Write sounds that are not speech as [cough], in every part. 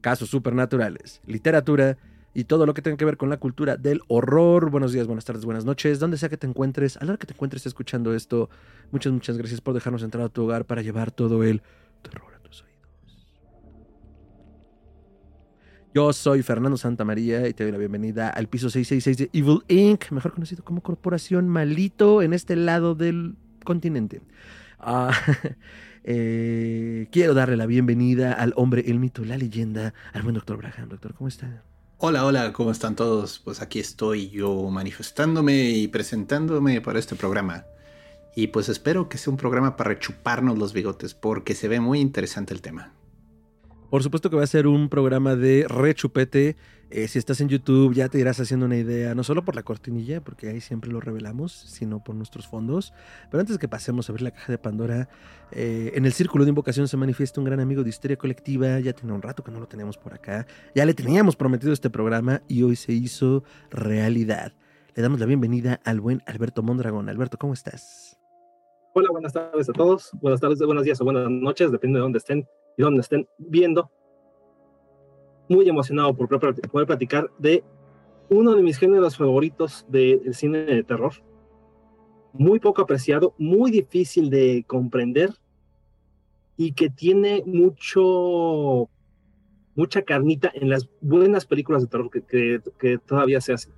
casos supernaturales, literatura y todo lo que tenga que ver con la cultura del horror. Buenos días, buenas tardes, buenas noches, donde sea que te encuentres, a la hora que te encuentres escuchando esto, muchas, muchas gracias por dejarnos entrar a tu hogar para llevar todo el terror a tus oídos. Yo soy Fernando Santamaría y te doy la bienvenida al piso 666 de Evil Inc., mejor conocido como Corporación Malito en este lado del continente. Ah, [laughs] eh, quiero darle la bienvenida al hombre, el mito, la leyenda, al buen doctor Braham. Doctor, ¿cómo está? Hola, hola, ¿cómo están todos? Pues aquí estoy yo manifestándome y presentándome para este programa. Y pues espero que sea un programa para rechuparnos los bigotes porque se ve muy interesante el tema. Por supuesto que va a ser un programa de rechupete. Eh, si estás en YouTube ya te irás haciendo una idea, no solo por la cortinilla, porque ahí siempre lo revelamos, sino por nuestros fondos. Pero antes que pasemos a ver la caja de Pandora, eh, en el círculo de invocación se manifiesta un gran amigo de Histeria Colectiva. Ya tiene un rato que no lo teníamos por acá. Ya le teníamos prometido este programa y hoy se hizo realidad. Le damos la bienvenida al buen Alberto Mondragón. Alberto, ¿cómo estás? Hola, buenas tardes a todos. Buenas tardes, buenos días o buenas noches, depende de dónde estén donde estén viendo. Muy emocionado por poder platicar de uno de mis géneros favoritos del cine de terror. Muy poco apreciado, muy difícil de comprender y que tiene mucho, mucha carnita en las buenas películas de terror que, que, que todavía se hacen.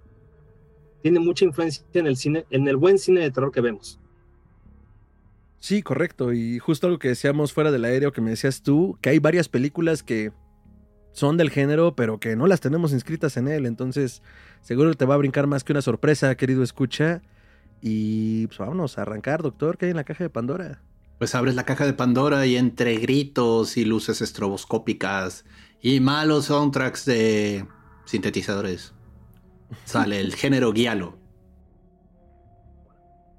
Tiene mucha influencia en el cine, en el buen cine de terror que vemos. Sí, correcto. Y justo algo que decíamos fuera del aéreo que me decías tú, que hay varias películas que son del género, pero que no las tenemos inscritas en él. Entonces, seguro te va a brincar más que una sorpresa, querido escucha. Y pues vámonos a arrancar, doctor, ¿qué hay en la caja de Pandora? Pues abres la caja de Pandora y entre gritos y luces estroboscópicas y malos soundtracks de sintetizadores sale el [laughs] género guialo.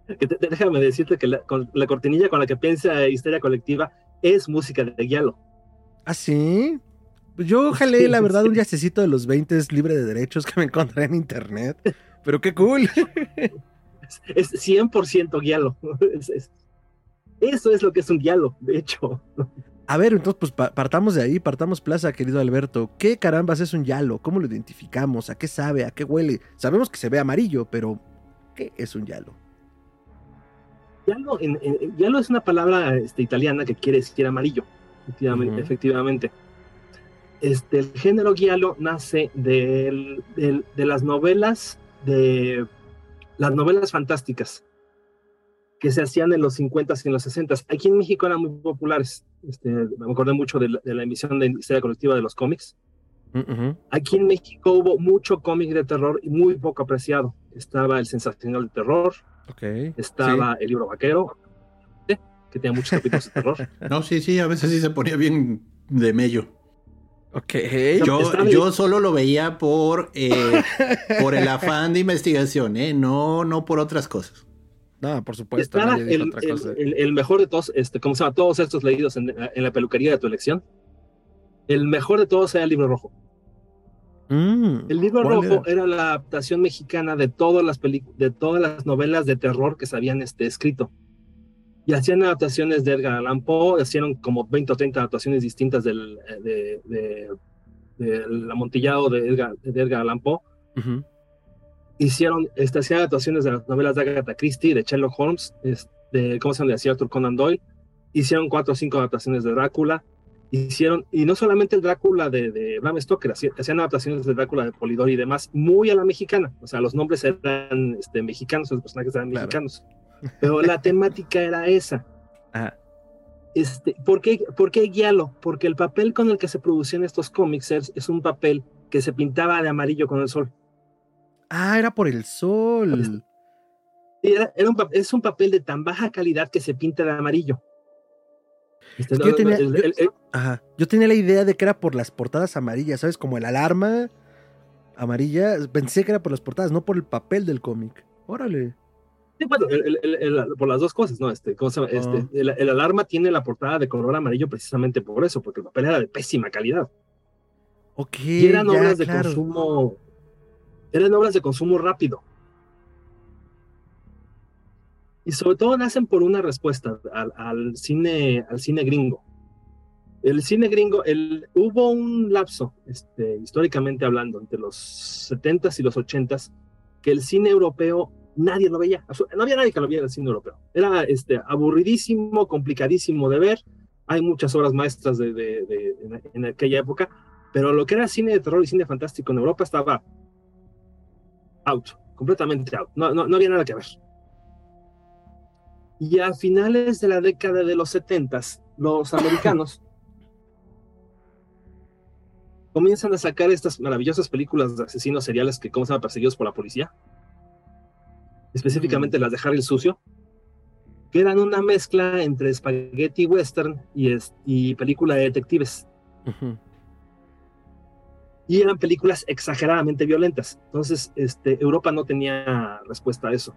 Déjame decirte que la, la, cortinilla con la que piensa Histeria Colectiva es música de Guialo. ¿Ah, sí? Pues yo jalé, la verdad, un yacecito de los 20 libre de derechos que me encontré en internet. Pero qué cool. [laughs] Es, 100% Guialo. [laughs] eso es lo que es un Guialo, de hecho. A ver, entonces, pues partamos de ahí, partamos plaza, querido Alberto. ¿Qué carambas es un Yalo? ¿Cómo lo identificamos? ¿A qué sabe? ¿A qué huele? Sabemos que se ve amarillo, pero ¿qué es un Yalo? Yalo, en, en, es una palabra este, italiana que quiere decir amarillo, efectivamente. efectivamente. Este, el género giallo nace de, de las novelas de las novelas fantásticas que se hacían en los 50s y en los 60s. Aquí en México eran muy populares. Este, me acordé mucho de la, de la, emisión de historia colectiva de los cómics. Aquí en México hubo mucho cómic de terror y muy poco apreciado. Estaba el sensacional de terror, Okay. Estaba el libro vaquero, que tenía muchos capítulos de terror. [laughs] No, sí, sí, a veces sí se ponía bien de mello. Ok. Yo, yo solo lo veía por, eh, [laughs] por el afán de investigación, ¿eh? No, no por otras cosas. No, por supuesto. el, otra cosa. El, mejor de todos, este, como se llama, todos estos leídos en, en, la peluquería de tu elección. El mejor de todos era el libro rojo. Mm, el libro rojo era? la adaptación mexicana de todas las de todas las novelas de terror que se habían este, escrito. Y hacían adaptaciones de Edgar Allan Poe, hicieron como 20 o 30 adaptaciones distintas del de, de, de, amontillado de Edgar, de Edgar Allan Poe. Hicieron, este, hacían adaptaciones de las novelas de Agatha Christie, de Sherlock Holmes, de, ¿cómo se llama? De Arthur Conan Doyle. Hicieron cuatro o cinco adaptaciones de Drácula hicieron, y no solamente el Drácula de, de Bram Stoker, hacían adaptaciones de Drácula de Polidori y demás, muy a la mexicana. O sea, los nombres eran este, mexicanos, los personajes eran mexicanos. Pero la temática era esa. [laughs] Este, ¿por, qué, ¿Por qué guialo? Porque el papel con el que se producían estos cómics es, un papel que se pintaba de amarillo con el sol. Ah, era por el sol. Era, era un, es un papel de tan baja calidad que se pinta de amarillo. Este, yo, tenía, yo, tenía, la idea de que era por las portadas amarillas, ¿sabes? Como el alarma amarilla. Pensé que era por las portadas, no por el papel del cómic. Órale. Sí, bueno, por las dos cosas, ¿no? Este, ¿cómo se llama? este, ah. el, alarma tiene la portada de color amarillo precisamente por eso, porque el papel era de pésima calidad. Ok. Y eran obras de consumo. Eran obras de consumo rápido. Y sobre todo nacen por una respuesta al, cine, al cine gringo. El cine gringo, el, hubo un lapso, este, históricamente hablando, entre los 70s y los 80s, que el cine europeo nadie lo veía. No había nadie que lo viera el cine europeo. Era este, aburridísimo, complicadísimo de ver. Hay muchas obras maestras de, en, aquella época, pero lo que era cine de terror y cine fantástico en Europa estaba out, completamente out. No, no, no había nada que ver. Y a finales de la década de los 70, los americanos comienzan a sacar estas maravillosas películas de asesinos seriales que, ¿cómo se llama? Perseguidos por la policía específicamente mm. las de Harry el Sucio, que eran una mezcla entre spaghetti western y, y película de detectives. Y eran películas exageradamente violentas. Entonces, este, Europa no tenía respuesta a eso.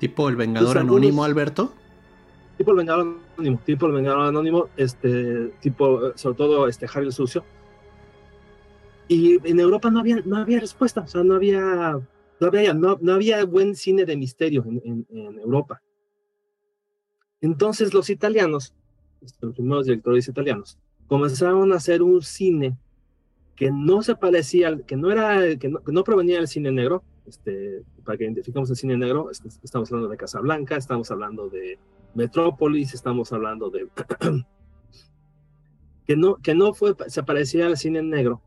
¿Tipo el Vengador Anónimo, Alberto? Tipo el Vengador Anónimo, tipo el Vengador Anónimo, este, tipo, sobre todo este, Harry el Sucio. Y en Europa no había, no había respuesta, o sea, no había no había, buen cine de misterio en, Europa. Entonces los italianos, los primeros directores italianos, comenzaron a hacer un cine que no se parecía, que no era, que no, provenía del cine negro. Este, para que identifiquemos el cine negro, este, estamos hablando de Casablanca, estamos hablando de Metrópolis, estamos hablando de [clears throat] que no, que no fue, se parecía al cine negro,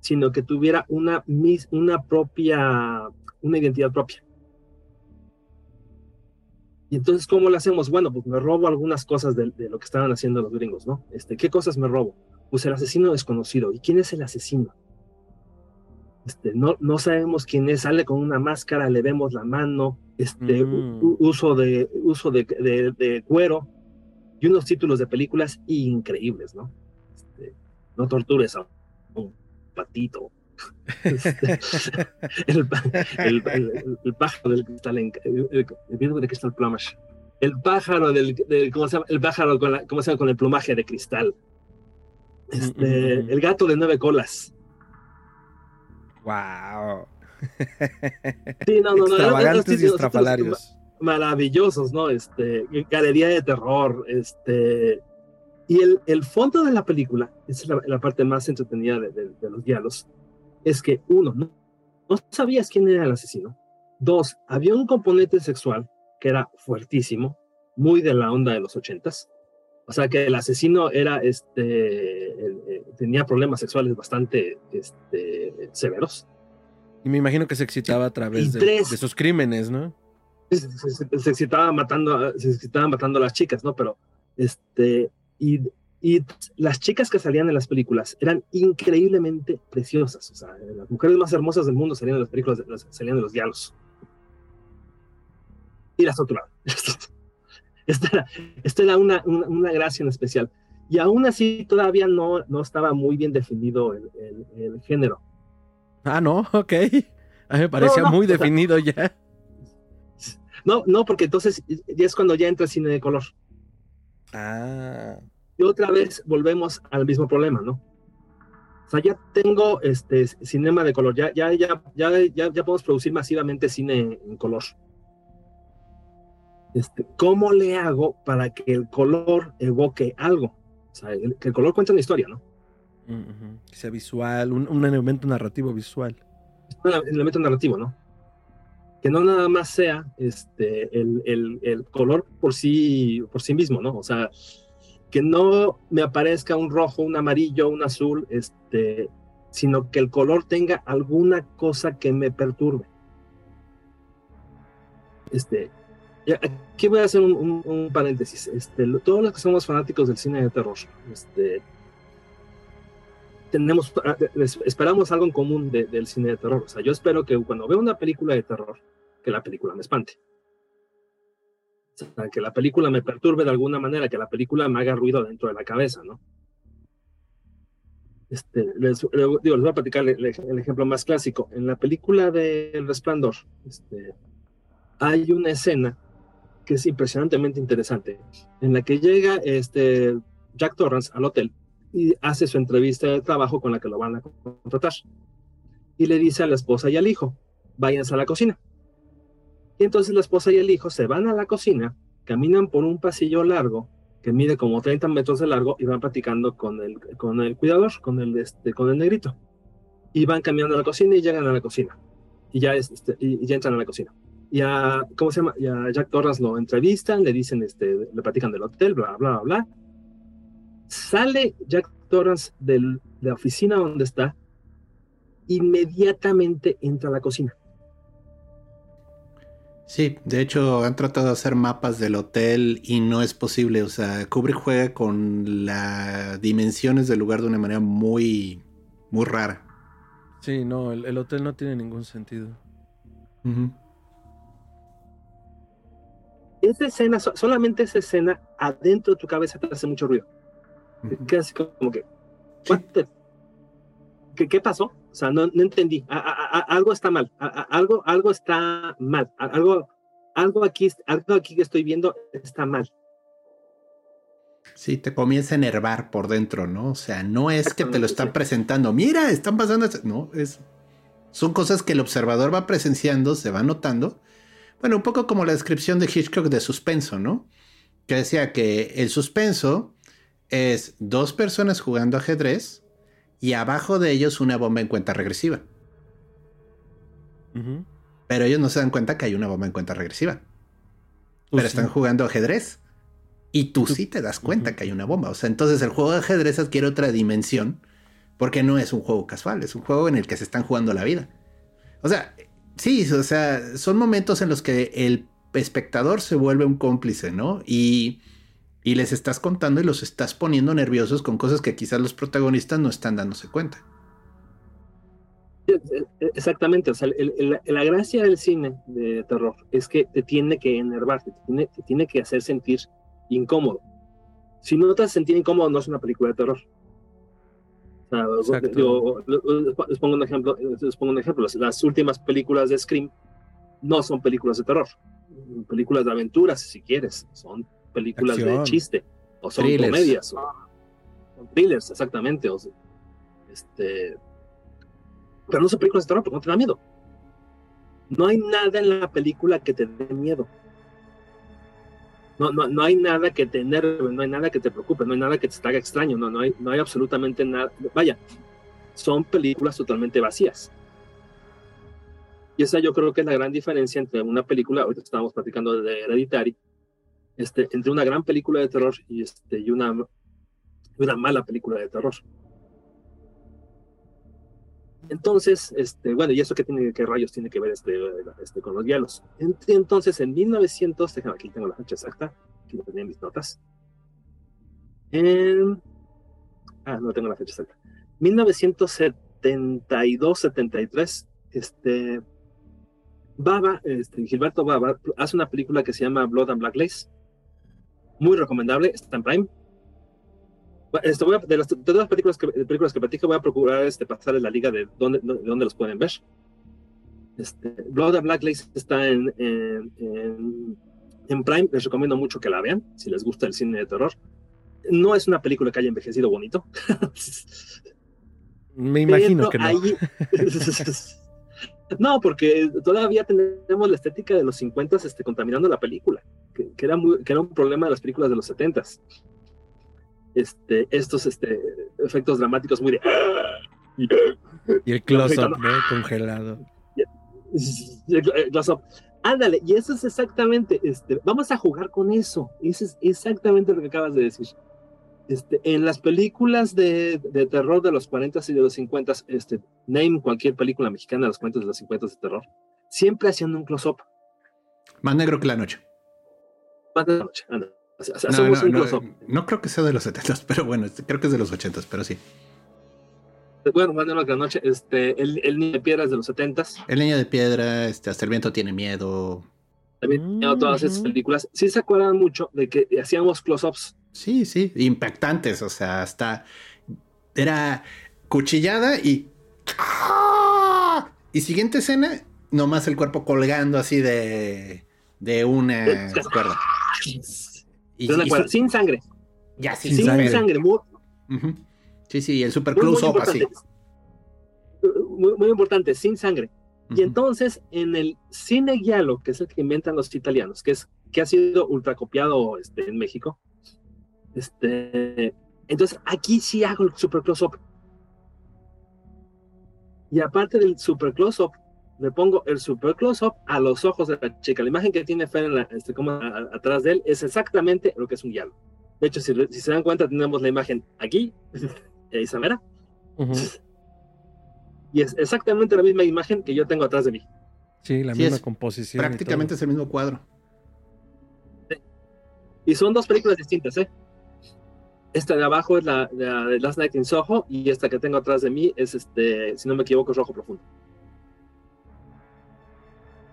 sino que tuviera una, una propia, una identidad propia. Y entonces, ¿cómo lo hacemos? Bueno, pues me robo algunas cosas de, lo que estaban haciendo los gringos, ¿no? Este, ¿Qué cosas me robo? Pues el asesino desconocido. ¿Y quién es el asesino? Este, no, no sabemos quién es, sale con una máscara, le vemos la mano, este, mm. uso, de, uso de, de, cuero y unos títulos de películas increíbles, ¿no? Este, no tortures a un patito. [laughs] Este, [laughs] el, pájaro del cristal, el, de cristal plumage. El pájaro del, ¿cómo se llama? El pájaro con, la, ¿cómo se llama? con el plumaje de cristal. Este, mm, mm. el gato de nueve colas. Wow. Sí, no, no, no. Extravagantes y estrafalarios. Maravillosos, ¿no? Este, galería de terror, este, y el, el, fondo de la película, es la, parte más entretenida de, los diálogos, es que uno, no, no, sabías quién era el asesino. Dos, había un componente sexual que era fuertísimo, muy de la onda de los ochentas. O sea que el asesino era, este, eh, tenía problemas sexuales bastante este, severos. Y me imagino que se excitaba a través de, esos crímenes, ¿no? Se, se, excitaba matando, se excitaba matando a las chicas, ¿no? Pero este, y, las chicas que salían en las películas eran increíblemente preciosas. O sea, las mujeres más hermosas del mundo salían de las películas, salían de los diálogos. Y las torturaban. [laughs] Esta era, esta era una, una, gracia en especial. Y aún así todavía no, no estaba muy bien definido el, el, género. Ah, no, [laughs] ok. A mí me parecía muy definido ya. No, no, porque entonces ya es cuando ya entra el cine de color. Ah. Y otra vez volvemos al mismo problema, ¿no? O sea, ya tengo este cinema de color, ya, ya, ya, ya, ya, podemos producir masivamente cine en color. Este, ¿Cómo le hago para que el color evoque algo? O sea, que el color cuente una historia, ¿no? Que sea visual, un, elemento narrativo visual. Un elemento narrativo, ¿no? Que no nada más sea este, el, el, el color por sí, por sí mismo, ¿no? O sea, que no me aparezca un rojo, un amarillo, un azul, este, sino que el color tenga alguna cosa que me perturbe. Este, aquí voy a hacer un, paréntesis. Este, todos los que somos fanáticos del cine de terror, este, tenemos, ah, esperamos algo en común del cine de terror. O sea, yo espero que cuando veo una película de terror, que la película me espante sea, que la película me perturbe de alguna manera, que la película me haga ruido dentro de la cabeza, ¿no? Este, les, digo, les voy a platicar el, ejemplo más clásico. En la película de El Resplandor, hay una escena que es impresionantemente interesante, en la que llega este Jack Torrance al hotel y hace su entrevista de trabajo con la que lo van a contratar. Y le dice a la esposa y al hijo, váyanse a la cocina. Y entonces la esposa y el hijo se van a la cocina, caminan por un pasillo largo que mide como 30 metros de largo y van platicando con el, con el cuidador, con el, este, con el negrito. Y van caminando a la cocina y llegan a la cocina. Y ya, este, y, ya entran a la cocina. Y a, ¿cómo se llama? Y a Jack Torrance lo entrevistan, le dicen, este, le platican del hotel, bla, bla, bla, bla. Sale Jack Torrance de la oficina donde está, inmediatamente entra a la cocina. Sí, de hecho han tratado de hacer mapas del hotel y no es posible. O sea, Kubrick juega con las dimensiones del lugar de una manera muy, muy rara. Sí, no, el, hotel no tiene ningún sentido. Esa escena, solamente esa escena, adentro de tu cabeza te hace mucho ruido. Casi como que, ¿Qué, ¿Qué, pasó? O sea, no, no entendí. algo está mal. algo, algo está mal. algo, algo, aquí, algo aquí que estoy viendo está mal. Sí, te comienza a enervar por dentro, ¿no? O sea, no es que te lo están presentando. Mira, están pasando. No, es. Son cosas que el observador va presenciando, se va notando. Bueno, un poco como la descripción de Hitchcock de suspenso, ¿no? Que decía que el suspenso es dos personas jugando ajedrez y abajo de ellos una bomba en cuenta regresiva. Pero ellos no se dan cuenta que hay una bomba en cuenta regresiva. Pero están jugando ajedrez. Y tú, sí te das cuenta que hay una bomba. O sea, entonces el juego de ajedrez adquiere otra dimensión. Porque no es un juego casual, es un juego en el que se están jugando la vida. O sea, sí, o sea, son momentos en los que el espectador se vuelve un cómplice, ¿no? Y y les estás contando y los estás poniendo nerviosos con cosas que quizás los protagonistas no están dándose cuenta. Exactamente, o sea, la gracia del cine de terror es que te tiene que enervar, te tiene, te tiene que hacer sentir incómodo. Si no te haces sentir incómodo, no es una película de terror. O sea, les pongo un ejemplo, les pongo un ejemplo. Las, últimas películas de Scream no son películas de terror, películas de aventuras, si quieres, son películas de chiste, o son comedias, o son thrillers, exactamente. O, este, pero no son películas de terror porque no te da miedo. No hay nada en la película que te dé miedo. No, no, no hay nada que te enerve, no hay nada que te preocupe, no hay nada que te haga extraño, no, no, hay, no hay absolutamente nada. Vaya, son películas totalmente vacías. Y esa yo creo que es la gran diferencia entre una película, ahorita estábamos platicando de Hereditary, este, entre una gran película de terror y, este, y una, una mala película de terror. Entonces, este, bueno, ¿y eso qué, tiene, rayos tiene que ver este, este, con los diálogos? Entonces, en 1900, déjame, aquí tengo la fecha exacta, aquí tenía en mis notas. En, ah, no tengo la fecha exacta. 1972-73, este, Baba, este, Gilberto Baba, hace una película que se llama Blood and Black Lace muy recomendable, está en Prime. Este, voy a, de, las, de todas las películas que, películas que platico, voy a procurar este, pasarles la liga de dónde, de dónde los pueden ver. Este, Blood and Black Lace está en, en, en, Prime. Les recomiendo mucho que la vean, si les gusta el cine de terror. No es una película que haya envejecido bonito. Me imagino que no. [laughs] no, porque todavía tenemos la estética de los 50 este, contaminando la película que, era que era un problema de las películas de los 70 este, estos este, efectos dramáticos muy de... Y el close-up, ¿no? Congelado. El close-up. Ándale, y eso es exactamente, este, vamos a jugar con eso. Eso es exactamente lo que acabas de decir. Este, en las películas de, de, terror de los 40 y de los 50, este, name cualquier película mexicana de los 40 y de los 50 de terror, siempre haciendo un close-up. Más negro que la noche no, creo que sea de los 70, [laughs] pero bueno, este, creo que es de los 80, pero sí. Bueno, más de la noche, este, el, niño de piedra es de los 70. El niño de piedra, este, hasta el viento tiene miedo. también todas esas películas, sí se acuerdan mucho de que hacíamos close-ups. Sí, sí, impactantes, o sea, hasta era cuchillada y... Y siguiente escena, nomás el cuerpo colgando así de, de una [laughs] cuerda. Sin sangre. Ya, sin, sin sangre. Sí, sí, el super close-up así. Muy, importante, sin sangre. Y entonces, en el cine giallo, que es el que inventan los italianos, que, es, que ha sido ultracopiado este, en México, este, entonces aquí sí hago el super close-up. Y aparte del super close-up, le pongo el super close-up a los ojos de la chica. La imagen que tiene Fer este, como atrás de él es exactamente lo que es un guialo. De hecho, si, se dan cuenta, tenemos la imagen aquí, [laughs] Isamera. Y es exactamente la misma imagen que yo tengo atrás de mí. Sí, la misma composición. Prácticamente es el mismo cuadro. Y son dos películas distintas, ¿eh? Esta de abajo es la, de Last Night in Soho y esta que tengo atrás de mí es, este, si no me equivoco, es Rojo Profundo.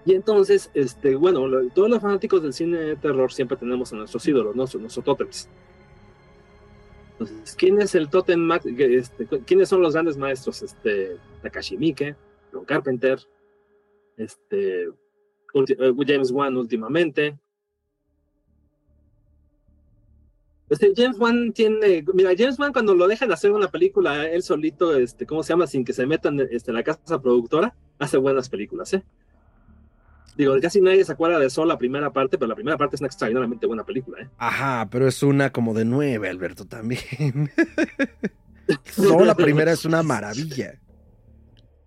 Y entonces, este, bueno, todos los fanáticos del cine de terror siempre tenemos a nuestros ídolos, ¿no? nuestros tótems. Entonces, ¿quién es el tótem? Este, ¿Quiénes son los grandes maestros? Este, Takashi Miike, John Carpenter, este, eh, James Wan últimamente. Este, James Wan tiene, mira, James Wan cuando lo dejan hacer una película él solito, este, ¿cómo se llama? Sin que se metan este, en la casa productora, hace buenas películas, ¿eh? Digo, casi nadie se acuerda de Sol la primera parte, pero la primera parte es una extraordinariamente buena película, ¿eh? Ajá, pero es una como de nueve, Alberto, también. [laughs] Sol la primera es una maravilla.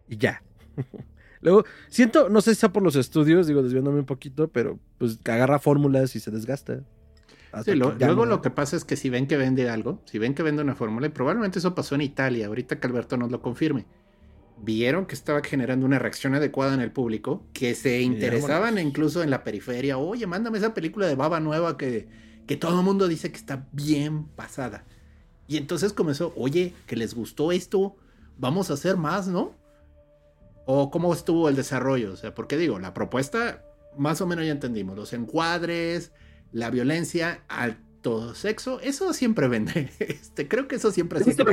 Y ya. [laughs] Luego, siento, no sé si sea por los estudios, digo, desviándome un poquito, pero pues agarra fórmulas y se desgasta. Sí, luego lo que pasa es que si ven que vende algo, si ven que vende una fórmula, y probablemente eso pasó en Italia, ahorita que Alberto nos lo confirme vieron que estaba generando una reacción adecuada en el público, que se interesaban incluso en la periferia, oye, mándame esa película de Baba Nueva que, que todo el mundo dice que está bien pasada. Y entonces comenzó, oye, que les gustó esto, vamos a hacer más, ¿no? ¿O cómo estuvo el desarrollo? O sea, porque digo, la propuesta más o menos ya entendimos, los encuadres, la violencia, alto sexo, eso siempre vende. [laughs] Este, creo que eso siempre existe.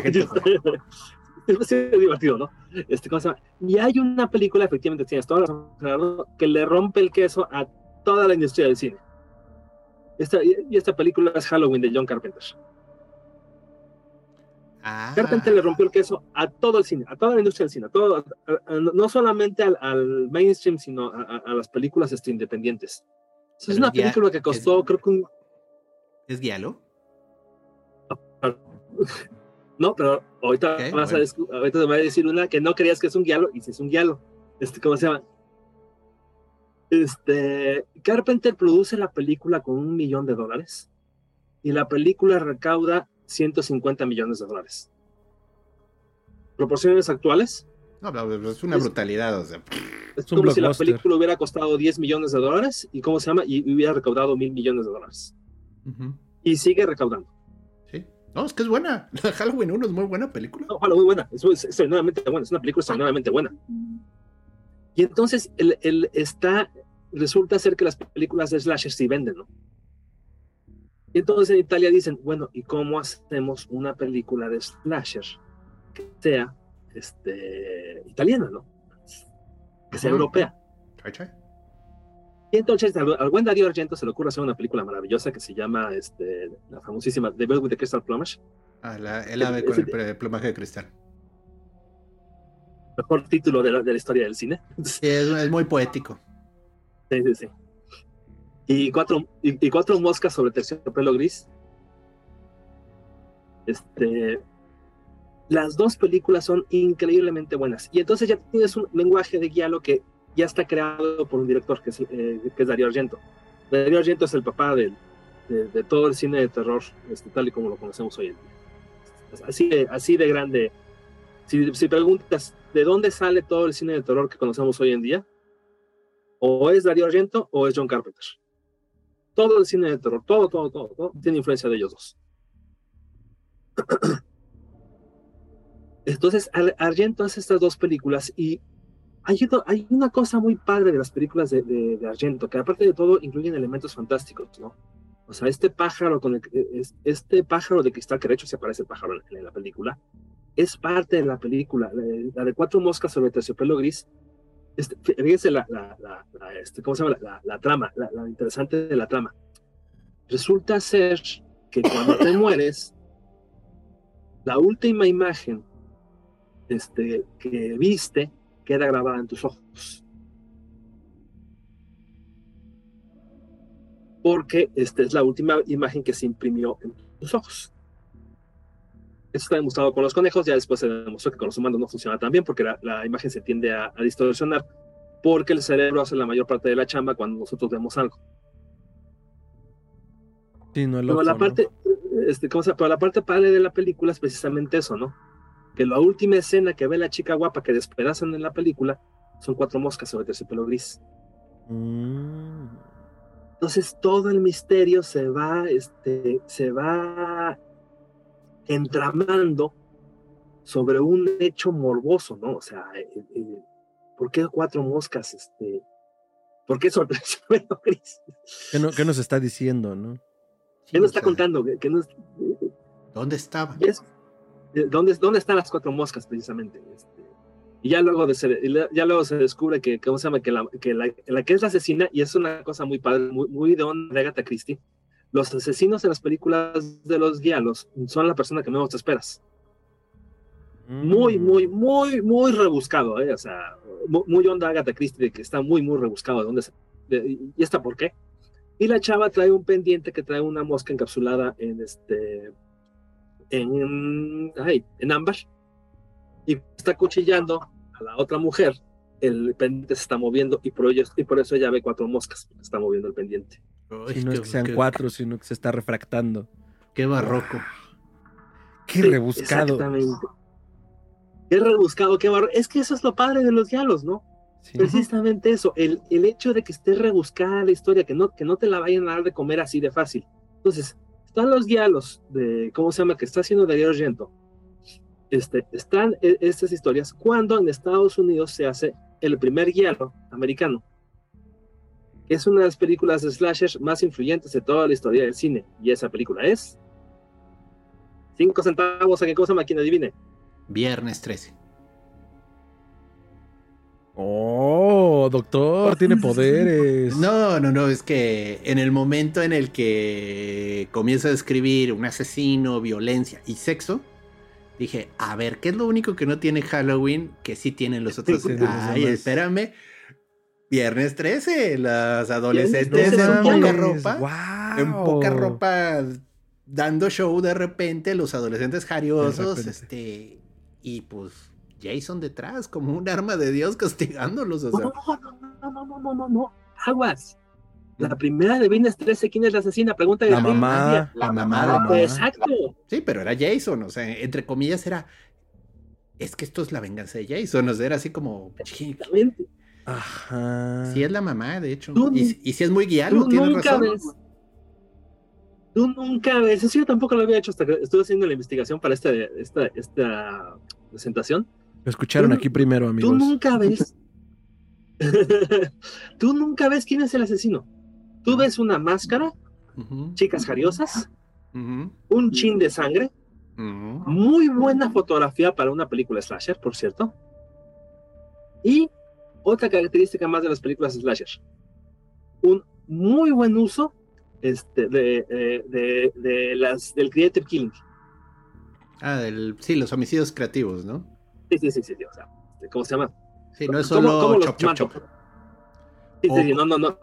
[laughs] Es divertido, ¿no? Este, ¿cómo se llama? Y hay una película, efectivamente, tienes toda la que le rompe el queso a toda la industria del cine. Esta, y esta película es Halloween de John Carpenter. Ah. Carpenter le rompió el queso a todo el cine, a toda la industria del cine, a todo, no solamente al, mainstream, sino a, las películas este, independientes. es una película que costó, creo que un... ¿Es Guialo? [laughs] No, pero ahorita, vas a ahorita te voy a decir una que no creías que es un guialo y si es un guialo. Este, ¿Cómo se llama? Este, Carpenter produce la película con un millón de dólares y la película recauda 150 millones de dólares. ¿Proporciones actuales? No, es una brutalidad. es, como si la película hubiera costado 10 millones de dólares y, ¿cómo se llama? Y hubiera recaudado mil millones de dólares. Y sigue recaudando. No, es que es buena. [laughs] Halloween 1 es muy buena película. No, Halloween muy buena. Es, extraordinariamente buena. Es una película extraordinariamente buena. Y entonces el, está, resulta ser que las películas de slasher sí venden, ¿no? Y entonces en Italia dicen, bueno, ¿y cómo hacemos una película de slasher que sea este, italiana, ¿no? Que sea europea. Y entonces al, buen Darío Argento se le ocurre hacer una película maravillosa que se llama este, la famosísima The Bell with the Crystal Plumage. Ah, el ave con el, plumaje de cristal. Mejor título de la, historia del cine. es, muy poético. Sí, sí, sí. Y cuatro, y, cuatro moscas sobre terciopelo gris. Este, las dos películas son increíblemente buenas. Y entonces ya tienes un lenguaje de guialo que ya está creado por un director que es, eh, que es Darío Argento. Darío Argento es el papá de, de, todo el cine de terror, este, tal y como lo conocemos hoy en día. Así de, así de grande. Si, si preguntas de dónde sale todo el cine de terror que conocemos hoy en día, o es Darío Argento o es John Carpenter. Todo el cine de terror, todo, todo, todo, todo tiene influencia de ellos dos. [clears throat] Entonces, Argento hace estas dos películas y hay, hay una cosa muy padre de las películas de, de, Argento, que aparte de todo incluyen elementos fantásticos, ¿no? O sea, este pájaro con el, este pájaro de cristal, que de hecho se aparece el pájaro en, la película, es parte de la película. La, de cuatro moscas sobre terciopelo gris. Este, fíjense la, la, este, ¿cómo se llama? La, trama, la, interesante de la trama. Resulta ser que cuando te [laughs] mueres, la última imagen este, que viste queda grabada en tus ojos. Porque esta es la última imagen que se imprimió en tus ojos. Eso está demostrado con los conejos, ya después se demostró que con los humanos no funciona tan bien porque la, imagen se tiende a, distorsionar porque el cerebro hace la mayor parte de la chamba cuando nosotros vemos algo. Sí, no Pero la parte, este, ¿cómo se Pero la parte padre de la película es precisamente eso, ¿no? Que la última escena que ve la chica guapa que despedazan en la película son cuatro moscas sobre terciopelo gris. Mm. Entonces todo el misterio se va, este, se va entramando sobre un hecho morboso, ¿no? O sea, eh, eh, ¿por qué cuatro moscas? Este, ¿Por qué sobre [laughs] terciopelo gris? ¿Qué, nos está diciendo, no? ¿Qué nos está contando? ¿Dónde estaba? ¿Dónde, ¿Dónde están las cuatro moscas precisamente? Este, y ya luego, de ya luego se descubre que, ¿cómo se llama? Que, la, que la, que es la asesina, y es una cosa muy padre, muy, muy de onda de Agatha Christie, los asesinos en las películas de los guialos son la persona que menos te esperas. Muy, mm. muy, muy, muy rebuscado, ¿eh? O sea, muy, onda Agatha Christie, de que está muy, muy rebuscado. ¿De dónde ¿Y esta por qué? Y la chava trae un pendiente que trae una mosca encapsulada en este en, en ámbar y está cuchillando a la otra mujer, el pendiente se está moviendo y por, ello, y por eso ella ve cuatro moscas, está moviendo el pendiente. y no es que sean cuatro, sino que se está refractando. Qué barroco. Qué rebuscado. Exactamente. Qué rebuscado, qué barroco. Es que eso es lo padre de los diálogos, ¿no? Precisamente eso, el, el hecho de que esté rebuscada la historia, que no, que no te la vayan a dar de comer así de fácil. Entonces, están los diálogos de, ¿cómo se llama?, que está haciendo Darío Argento. Este, están e, estas historias cuando en Estados Unidos se hace el primer guialo americano. Es una de las películas de slashers más influyentes de toda la historia del cine. Y esa película es... Cinco centavos a qué cosa máquina adivine. Viernes 13. Oh, doctor, tiene [laughs] poderes. No, no, no, es que en el momento en el que comienza a escribir un asesino, violencia y sexo, dije, a ver, ¿qué es lo único que no tiene Halloween que sí tienen los otros? Ay, espérame. Viernes 13, las adolescentes en poca ropa. En poca ropa dando show de repente, los adolescentes jariosos, este, y pues Jason detrás, como un arma de Dios castigándolos. O sea. No, no, no, no, no, no, no, aguas. La primera de Vines 13, ¿quién es la asesina? Pregunta de la mamá. La, mamá, la mamá. Exacto. Sí, pero era Jason, o sea, entre comillas era. Es que esto es la venganza de Jason, o sea, era así como. Exactamente. Ajá. Sí, es la mamá, de hecho. y, y si es muy guiado, tienes razón. Ves, tú nunca ves. Eso yo tampoco lo había hecho hasta que estuve haciendo la investigación para esta, esta, esta presentación. Escucharon aquí primero, amigos. Tú nunca ves. [laughs] tú nunca ves quién es el asesino. Tú ves una máscara, chicas jariosas, un chin de sangre, muy buena fotografía para una película slasher, por cierto. Y otra característica más de las películas slasher, un muy buen uso este, de, de, de, las, del creative killing. Ah, del, sí, los homicidios creativos, ¿no? Sí, sí, sí, sí, o sea, este, ¿cómo se llama? Sí, no es solo ¿Cómo, chop, chop, chop. Sí, sí, no, no, no.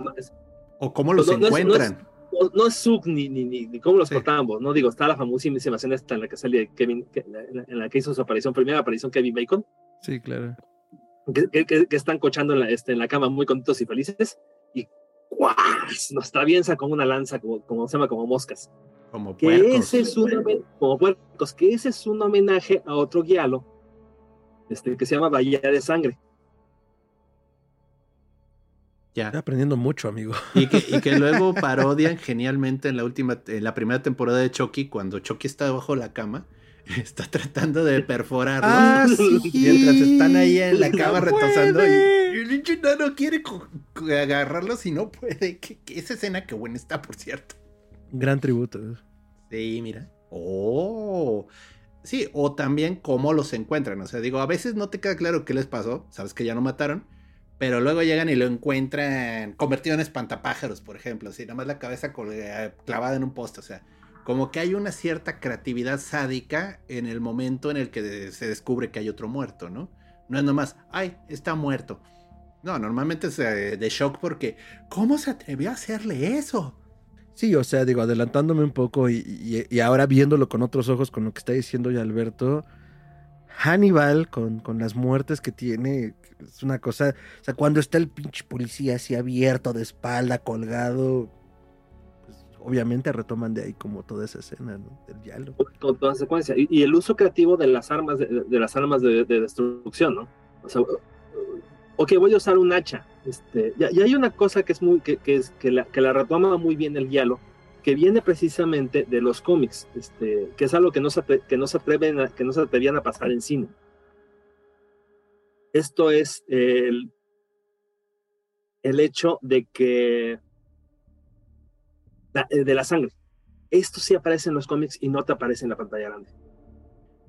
o cómo los encuentran. No es, sub ni, ni, ni, cómo los cortamos, ¿no? Digo, está la famosísima escena esta en la que sale Kevin, en la que hizo su aparición, primera aparición Kevin Bacon. Sí, claro. Que, que, están cochando en la, este, en la cama muy contentos y felices y ¡guas! nos atraviesa con una lanza, como, como se llama, como moscas. Como puercos. Que ese es un, como puercos, que ese es un homenaje a otro guialo este, que se llama Bahía de Sangre. Ya. Estoy aprendiendo mucho, amigo. Y que, y que [laughs] luego parodian genialmente en la última, en la primera temporada de Chucky, cuando Chucky está bajo la cama, [laughs] está tratando de perforarlo. Ah, [laughs] Mientras están ahí en la cama retosando y Y el pinche no quiere agarrarlo si no puede. ¿Qué, esa escena que buena está, por cierto. Gran tributo. Sí, mira. Oh. Sí, o también cómo los encuentran. O sea, digo, a veces no te queda claro qué les pasó. Sabes que ya no mataron. Pero luego llegan y lo encuentran convertido en espantapájaros, por ejemplo. Así, nada más la cabeza clavada en un poste. O sea, como que hay una cierta creatividad sádica en el momento en el que se descubre que hay otro muerto, ¿no? No es nomás, ay, está muerto. No, normalmente es eh, de shock porque, ¿cómo se atrevió a hacerle eso? Sí, o sea, digo, adelantándome un poco y, ahora viéndolo con otros ojos, con lo que está diciendo ya Alberto, Hannibal, con, con, las muertes que tiene, es una cosa, o sea, cuando está el pinche policía así abierto de espalda, colgado, pues obviamente retoman de ahí como toda esa escena, ¿no? Del diálogo. Con toda secuencia. Y, el uso creativo de las armas, de, las armas de, destrucción, ¿no? O sea, ok, voy a usar un hacha. Este, y, hay una cosa que es muy, que, es, que, la, que la retoma muy bien el diálogo, que viene precisamente de los cómics, este, que es algo que no se, que no se atreven a, que no se atrevían a pasar en cine. Esto es el, el hecho de que de la sangre. Esto sí aparece en los cómics y no te aparece en la pantalla grande.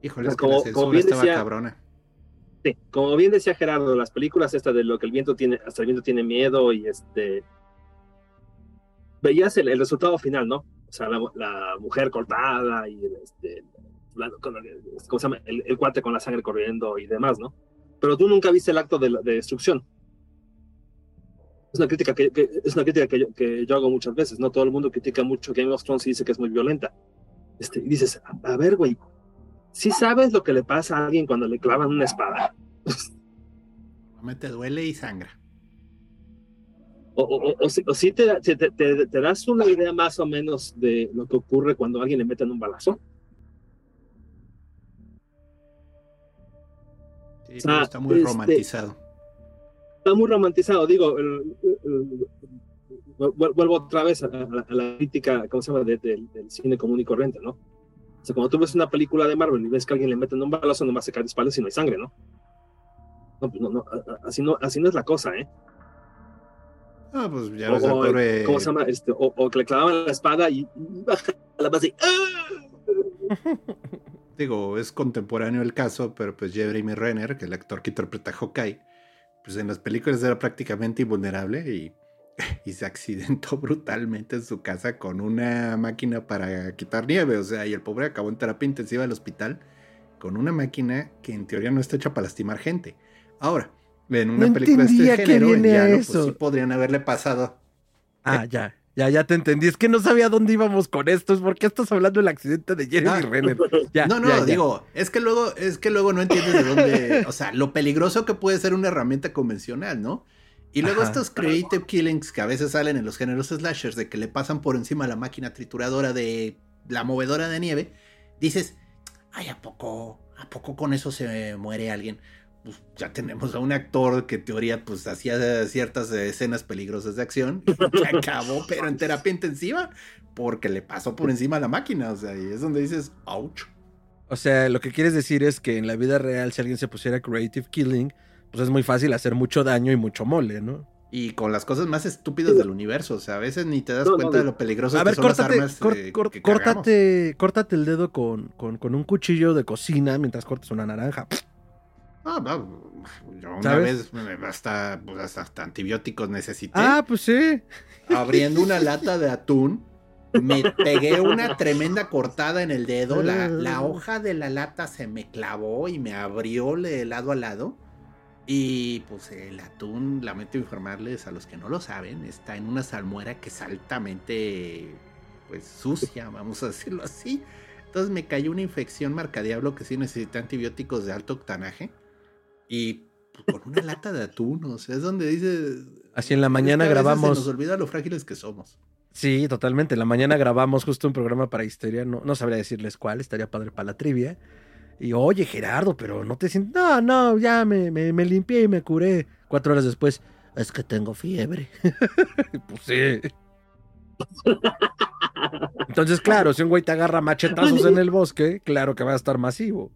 Híjole, es que como, la como bien decía, cabrona como bien decía Gerardo, las películas estas de lo que el viento tiene, hasta el viento tiene miedo y este veías el, resultado final, ¿no? O sea, la, mujer cortada y este, ¿cómo se llama? El, cuate con la sangre corriendo y demás, ¿no? Pero tú nunca viste el acto de, destrucción. Es una crítica, que, es una crítica que, yo, que yo hago muchas veces, ¿no? Todo el mundo critica mucho Game of Thrones y dice que es muy violenta. Este, y dices, a ver, güey, si sabes lo que le pasa a alguien cuando le clavan una espada. Normalmente duele y sangra. O, si, te, das una idea más o menos de lo que ocurre cuando alguien le meten un balazo. está muy este, romantizado. Está muy romantizado, digo, vuelvo otra vez a, la crítica, ¿cómo se llama?, del cine común y corriente, ¿no? O sea, cuando tú ves una película de Marvel y ves que alguien le meten un balazo, nomás se cae de espaldas y no hay sangre, ¿no? No, pues no, no, así no, así no es la cosa, ¿eh? Ah, pues ya ves o, pobre... ¿Cómo se llama? Este, o, que le clavaban la espada y baja la base y... ¡ah! [laughs] Digo, es contemporáneo el caso, pero pues Jeremy Renner, que el actor que interpreta a Hawkeye, pues en las películas era prácticamente invulnerable y [laughs] y se accidentó [laughs] brutalmente en su casa con una máquina para quitar nieve. O sea, y el pobre acabó en terapia intensiva del hospital con una máquina que en teoría no está hecha para lastimar gente. Ahora, en una película de este género, en llano, pues sí podrían haberle pasado. Ah, ya. Ya, ya te entendí. Es que no sabía dónde íbamos con esto. Es porque estás hablando del accidente de Jeremy ah. Renner. [laughs] no, no, digo, es que luego, es que luego no entiendes de dónde. O sea, lo peligroso que puede ser una herramienta convencional, ¿no? Y luego estos creative killings que a veces salen en los géneros slashers de que le pasan por encima la máquina trituradora de la movedora de nieve, dices, ay, ¿a poco, a poco con eso se muere alguien? Pues ya tenemos a un actor que en teoría pues hacía ciertas escenas peligrosas de acción [laughs] y se acabó, pero en terapia intensiva, porque le pasó por encima la máquina, o sea, y es donde dices, ouch. O sea, lo que quieres decir es que en la vida real si alguien se pusiera creative killing, pues es muy fácil hacer mucho daño y mucho mole, ¿no? Y con las cosas más estúpidas del universo, o sea, a veces ni te das cuenta de lo peligroso que son las armas eh, córtate, córtate el dedo con, con, un cuchillo de cocina mientras cortas una naranja. Ah, va. Yo una vez hasta, pues hasta antibióticos necesité. Ah, pues sí. Abriendo una [laughs] lata de atún, me pegué una tremenda cortada en el dedo. La, la hoja de la lata se me clavó y me abrió de lado a lado. Y pues el atún, lamento informarles a los que no lo saben, está en una salmuera que es altamente pues sucia, vamos a decirlo así. Entonces me cayó una infección marcadiablo que sí necesita antibióticos de alto octanaje. Y pues, con una lata de atún, o sea, es donde dice... Así en la mañana grabamos... Se nos olvida lo frágiles que somos. Sí, totalmente. En la mañana grabamos justo un programa para Histeria. No, no sabría decirles cuál, estaría padre para la trivia. Y oye, Gerardo, pero no te sientes. No, no, ya me, me, limpié y me curé. Cuatro horas después, es que tengo fiebre. [laughs] pues sí. Entonces, claro, si un güey te agarra machetazos en el bosque, claro que va a estar masivo.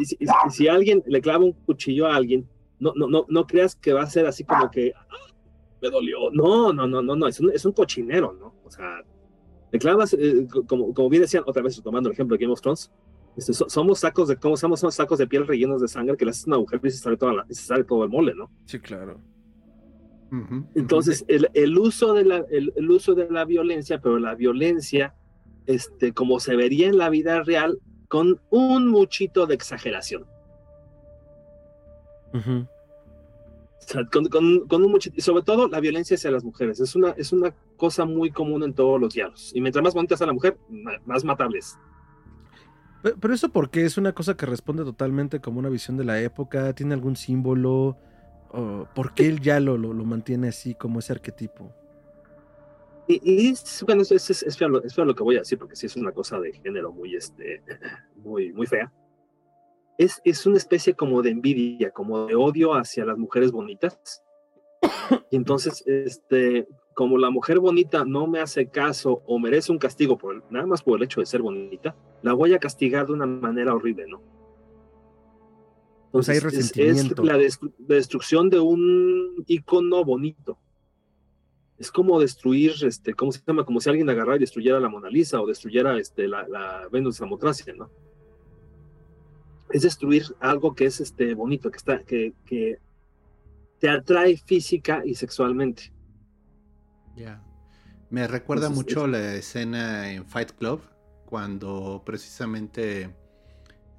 y, si, alguien le clava un cuchillo a alguien, no, no, no, no creas que va a ser así como que ah, me dolió. No, no, no, no, no, es un, es un cochinero, ¿no? O sea, le clavas, eh, como, como bien decían, otra vez tomando el ejemplo de Game of Thrones, este, somos sacos de, ¿cómo somos? Somos sacos de piel rellenos de sangre que le haces una agujero y se sale, toda la, se sale todo el mole, ¿no? Sí, claro. Entonces, el, el, uso de la, el, el, uso de la violencia, pero la violencia, este, como se vería en la vida real, con un muchito de exageración. Con, un muchito, y sobre todo la violencia hacia las mujeres. Es una, es una cosa muy común en todos los diálogos. Y mientras más bonita sea la mujer, más matables. Pero, pero eso porque es una cosa que responde totalmente como una visión de la época, tiene algún símbolo, ¿por qué él ya lo, lo, mantiene así como ese arquetipo? Y, bueno, es, es, es, feo, es, feo, lo que voy a decir, porque sí es una cosa de género muy, este, [clears throat] muy, muy fea. Es, es una especie como de envidia, como de odio hacia las mujeres bonitas. Y entonces, este, como la mujer bonita no me hace caso o merece un castigo por, nada más por el hecho de ser bonita, la voy a castigar de una manera horrible, ¿no? Pues hay resentimiento. Es, la destrucción de un icono bonito. Es como destruir, este, ¿cómo se llama? Como si alguien agarrara y destruyera la Mona Lisa o destruyera este, la, la Venus de Samotracia, ¿no? Es destruir algo que es este, bonito, que, está, que, que te atrae física y sexualmente. Ya. Me recuerda mucho la escena en Fight Club, cuando precisamente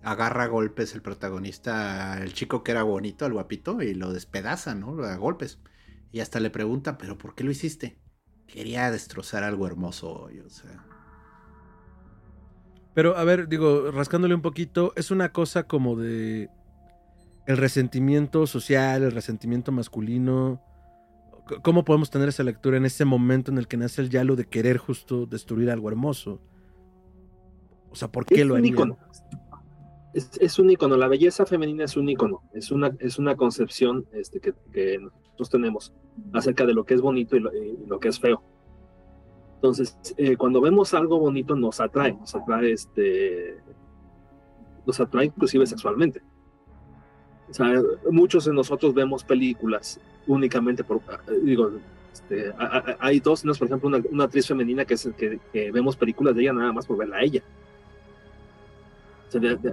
agarra a golpes el protagonista, el chico que era bonito, el guapito, y lo despedaza, ¿no? A golpes. Y hasta le pregunta, ¿pero por qué lo hiciste? Quería destrozar algo hermoso hoy, o sea. Pero, a ver, digo, rascándole un poquito, es una cosa como de el resentimiento social, el resentimiento masculino. ¿Cómo podemos tener esa lectura en ese momento en el que nace el yalo de querer justo destruir algo hermoso? O sea, ¿por qué lo harían? es, un icono, la belleza femenina es un icono, es una, es una concepción este, que, nosotros tenemos acerca de lo que es bonito y lo, que es feo. Entonces, eh, cuando vemos algo bonito nos atrae, nos atrae, este, nos atrae inclusive sexualmente. O sea, muchos de nosotros vemos películas únicamente por, eh, digo, este, hay dos, por ejemplo, una, una actriz femenina que, es, que, que vemos películas de ella nada más por verla a ella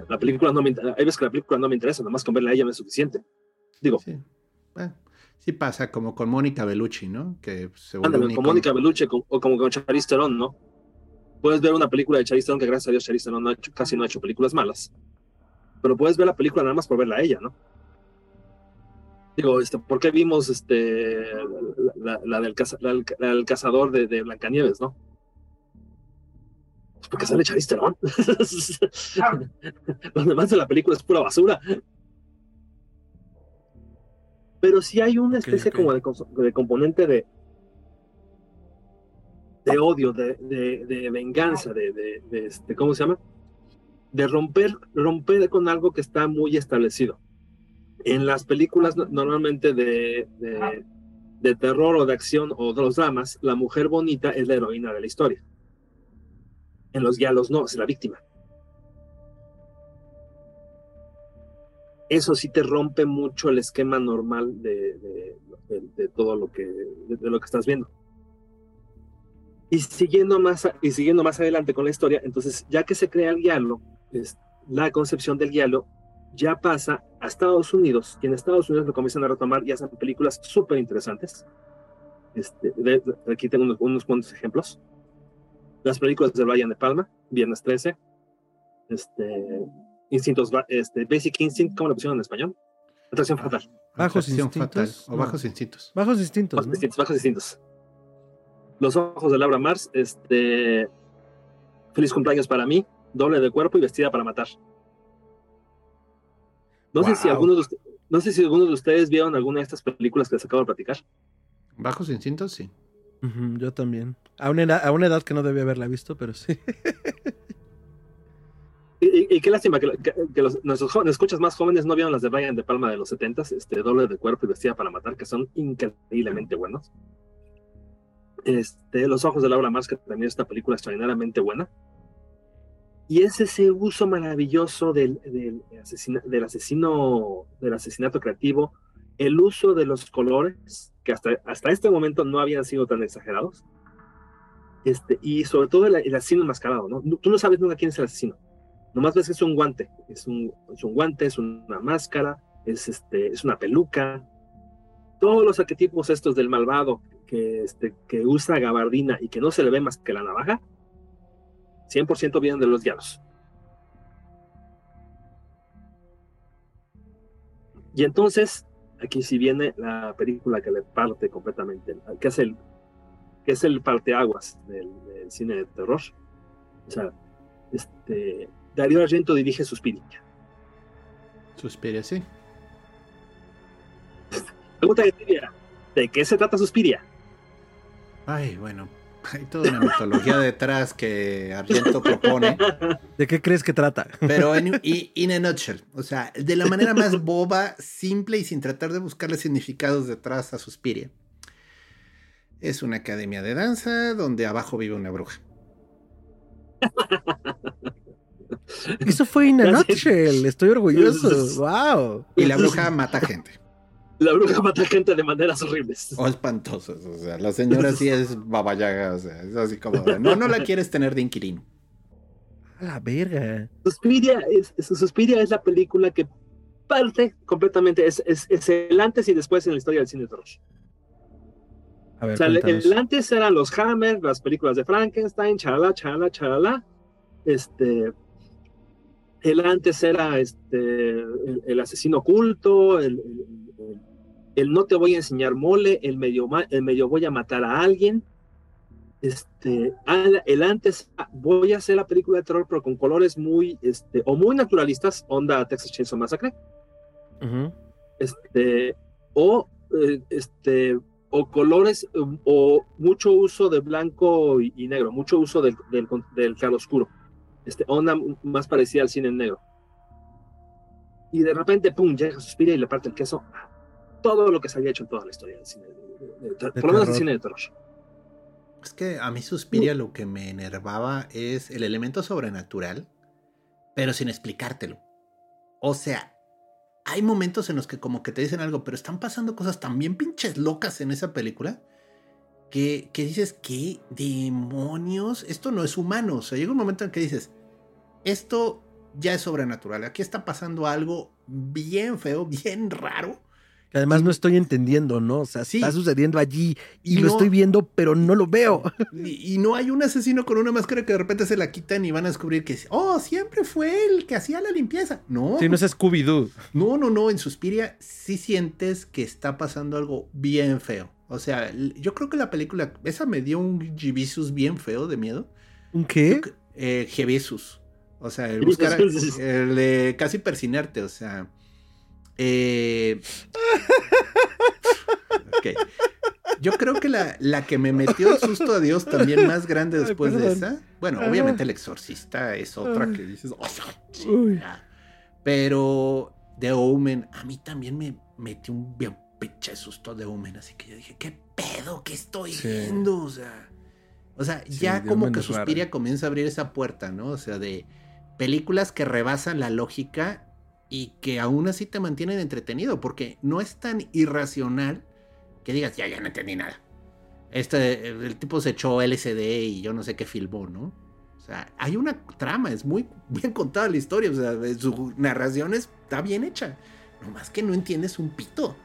la película no me, hay veces que la película no me interesa, nomás con verla a ella me es suficiente. Digo. Sí. Sí pasa, como con Mónica Bellucci, ¿no? Que se Ándale, con Mónica Bellucci o como con Charlize Theron, ¿no? Puedes ver una película de Charlize Theron que gracias a Dios Charlize Theron no ha casi no ha hecho películas malas. Pero puedes ver la película nada más por verla a ella, ¿no? Digo, este, ¿por qué vimos este, la, del, cazador de, de Blancanieves, no? porque sale Charlize Theron. [laughs] Los demás de la película es pura basura. Pero sí hay una especie como de, componente de, de odio, de, de venganza, de, este, ¿cómo se llama? De romper, romper con algo que está muy establecido. En las películas normalmente de, de terror o de acción o de los dramas, la mujer bonita es la heroína de la historia en los diálogos no, es la víctima. Eso sí te rompe mucho el esquema normal de, todo lo que, estás viendo. Y siguiendo, más, y siguiendo más adelante con la historia, entonces ya que se crea el diálogo, la concepción del diálogo ya pasa a Estados Unidos, y en Estados Unidos lo comienzan a retomar y hacen películas súper interesantes. Este, aquí tengo unos, unos cuantos ejemplos las películas de Brian De Palma, Viernes 13, este, Instintos, este, Basic Instinct, ¿cómo lo pusieron en español? Atracción fatal. Bajos instintos. Fatal, o bajos instintos. Bajos instintos. Bajos, instintos, bajos instintos. Los ojos de Laura Mars, este, Feliz cumpleaños para mí, doble de cuerpo y vestida para matar. No sé si algunos de, no sé si algunos de ustedes vieron alguna de estas películas que les acabo de platicar. Bajos instintos, sí yo también. A una, edad, a una edad que no debía haberla visto, pero sí. [laughs] y, qué lástima que, los, nuestros jóvenes, escuchas más jóvenes no vieron las de Brian de Palma de los 70 este doble de cuerpo y vestida para matar, que son increíblemente buenos. Este, Los ojos de Laura Mars, que también es una película extraordinariamente buena. Y es ese uso maravilloso del, del, del, asesino, del asesinato creativo, el uso de los colores, que hasta, hasta este momento no habían sido tan exagerados, este, y sobre todo el, asesino enmascarado, ¿no? Tú no sabes nunca quién es el asesino. Nomás ves que es un guante, es un, es un guante, es una máscara, es, este, es una peluca. Todos los arquetipos estos del malvado que, este, que usa gabardina y que no se le ve más que la navaja, 100% vienen de los diablos. Y entonces, aquí sí viene la película que le parte completamente, que es el, que es el parteaguas del, del cine de terror. O sea, este, Darío Argento dirige Suspiria. Suspiria, sí. Pregunta de ¿de qué se trata Suspiria? Ay, bueno, hay toda una mitología detrás que Argento propone. [laughs] ¿De qué crees que trata? Pero en in a nutshell, o sea, de la manera más boba, simple y sin tratar de buscarle significados detrás a Suspiria. Es una academia de danza donde abajo vive una bruja. [laughs] Eso fue in a nutshell, estoy orgulloso. ¡Wow! Y la bruja mata gente. La bruja mata gente de maneras horribles. O espantosas. O sea, la señora sí es babayaga. O sea, es así como. no, no la quieres tener de inquilino. A la verga. Suspiria es, Suspiria es la película que parte completamente. Es, es, el antes y después en la historia del cine de terror. A ver, o sea, el, antes eran los Hammer, las películas de Frankenstein, chalala, chalala, chalala. Este, el antes era este, el, asesino oculto, el, no te voy a enseñar mole, el medio, el medio voy a matar a alguien. Este, el antes voy a hacer la película de terror, pero con colores muy, este, o muy naturalistas, onda Texas Chainsaw Massacre. Este, o eh, este, o colores, o mucho uso de blanco y, negro, mucho uso del, del, del claro oscuro este, onda más parecida al cine negro. Y de repente, pum, llega Suspira y le parte el queso todo lo que se había hecho en toda la historia del cine, por lo menos del cine de terror. Es que a mí Suspiria lo que me enervaba es el elemento sobrenatural, pero sin explicártelo. O sea, hay momentos en los que como que te dicen algo, pero están pasando cosas tan bien pinches locas en esa película que, que dices, ¿qué demonios? Esto no es humano. O sea, llega un momento en que dices, esto ya es sobrenatural. Aquí está pasando algo bien feo, bien raro. Que además no estoy entendiendo, ¿no? O sea, sí. está sucediendo allí y, lo estoy viendo, pero no lo veo. [laughs] Y, no hay un asesino con una máscara que de repente se la quitan y van a descubrir que, oh, siempre fue el que hacía la limpieza. No. Sí, no es Scooby-Doo. No, no, no. En Suspiria sí sientes que está pasando algo bien feo. O sea, yo creo que la película, esa me dio un Gibisus bien feo de miedo. ¿Un qué? Eh, o sea, el [laughs] buscar, el de casi persinarte, o sea. Eh, [laughs] Yo creo que la, la, que me metió el susto a Dios también más grande después de esa. Bueno, obviamente el exorcista es otra que dices. Oh, Pero The Omen, a mí también me metió un bien pinche susto de Omen. Así que yo dije, ¿qué pedo que estoy viendo? O sea. O sea, ya como que Suspiria comienza a abrir esa puerta, ¿no? O sea, de películas que rebasan la lógica y que aún así te mantienen entretenido, porque no es tan irracional que digas, ya, ya no entendí nada. Este, el tipo se echó LCD y yo no sé qué filmó, ¿no? O sea, hay una trama, es muy bien contada la historia, o sea, su narración está bien hecha. Nomás que no entiendes un pito.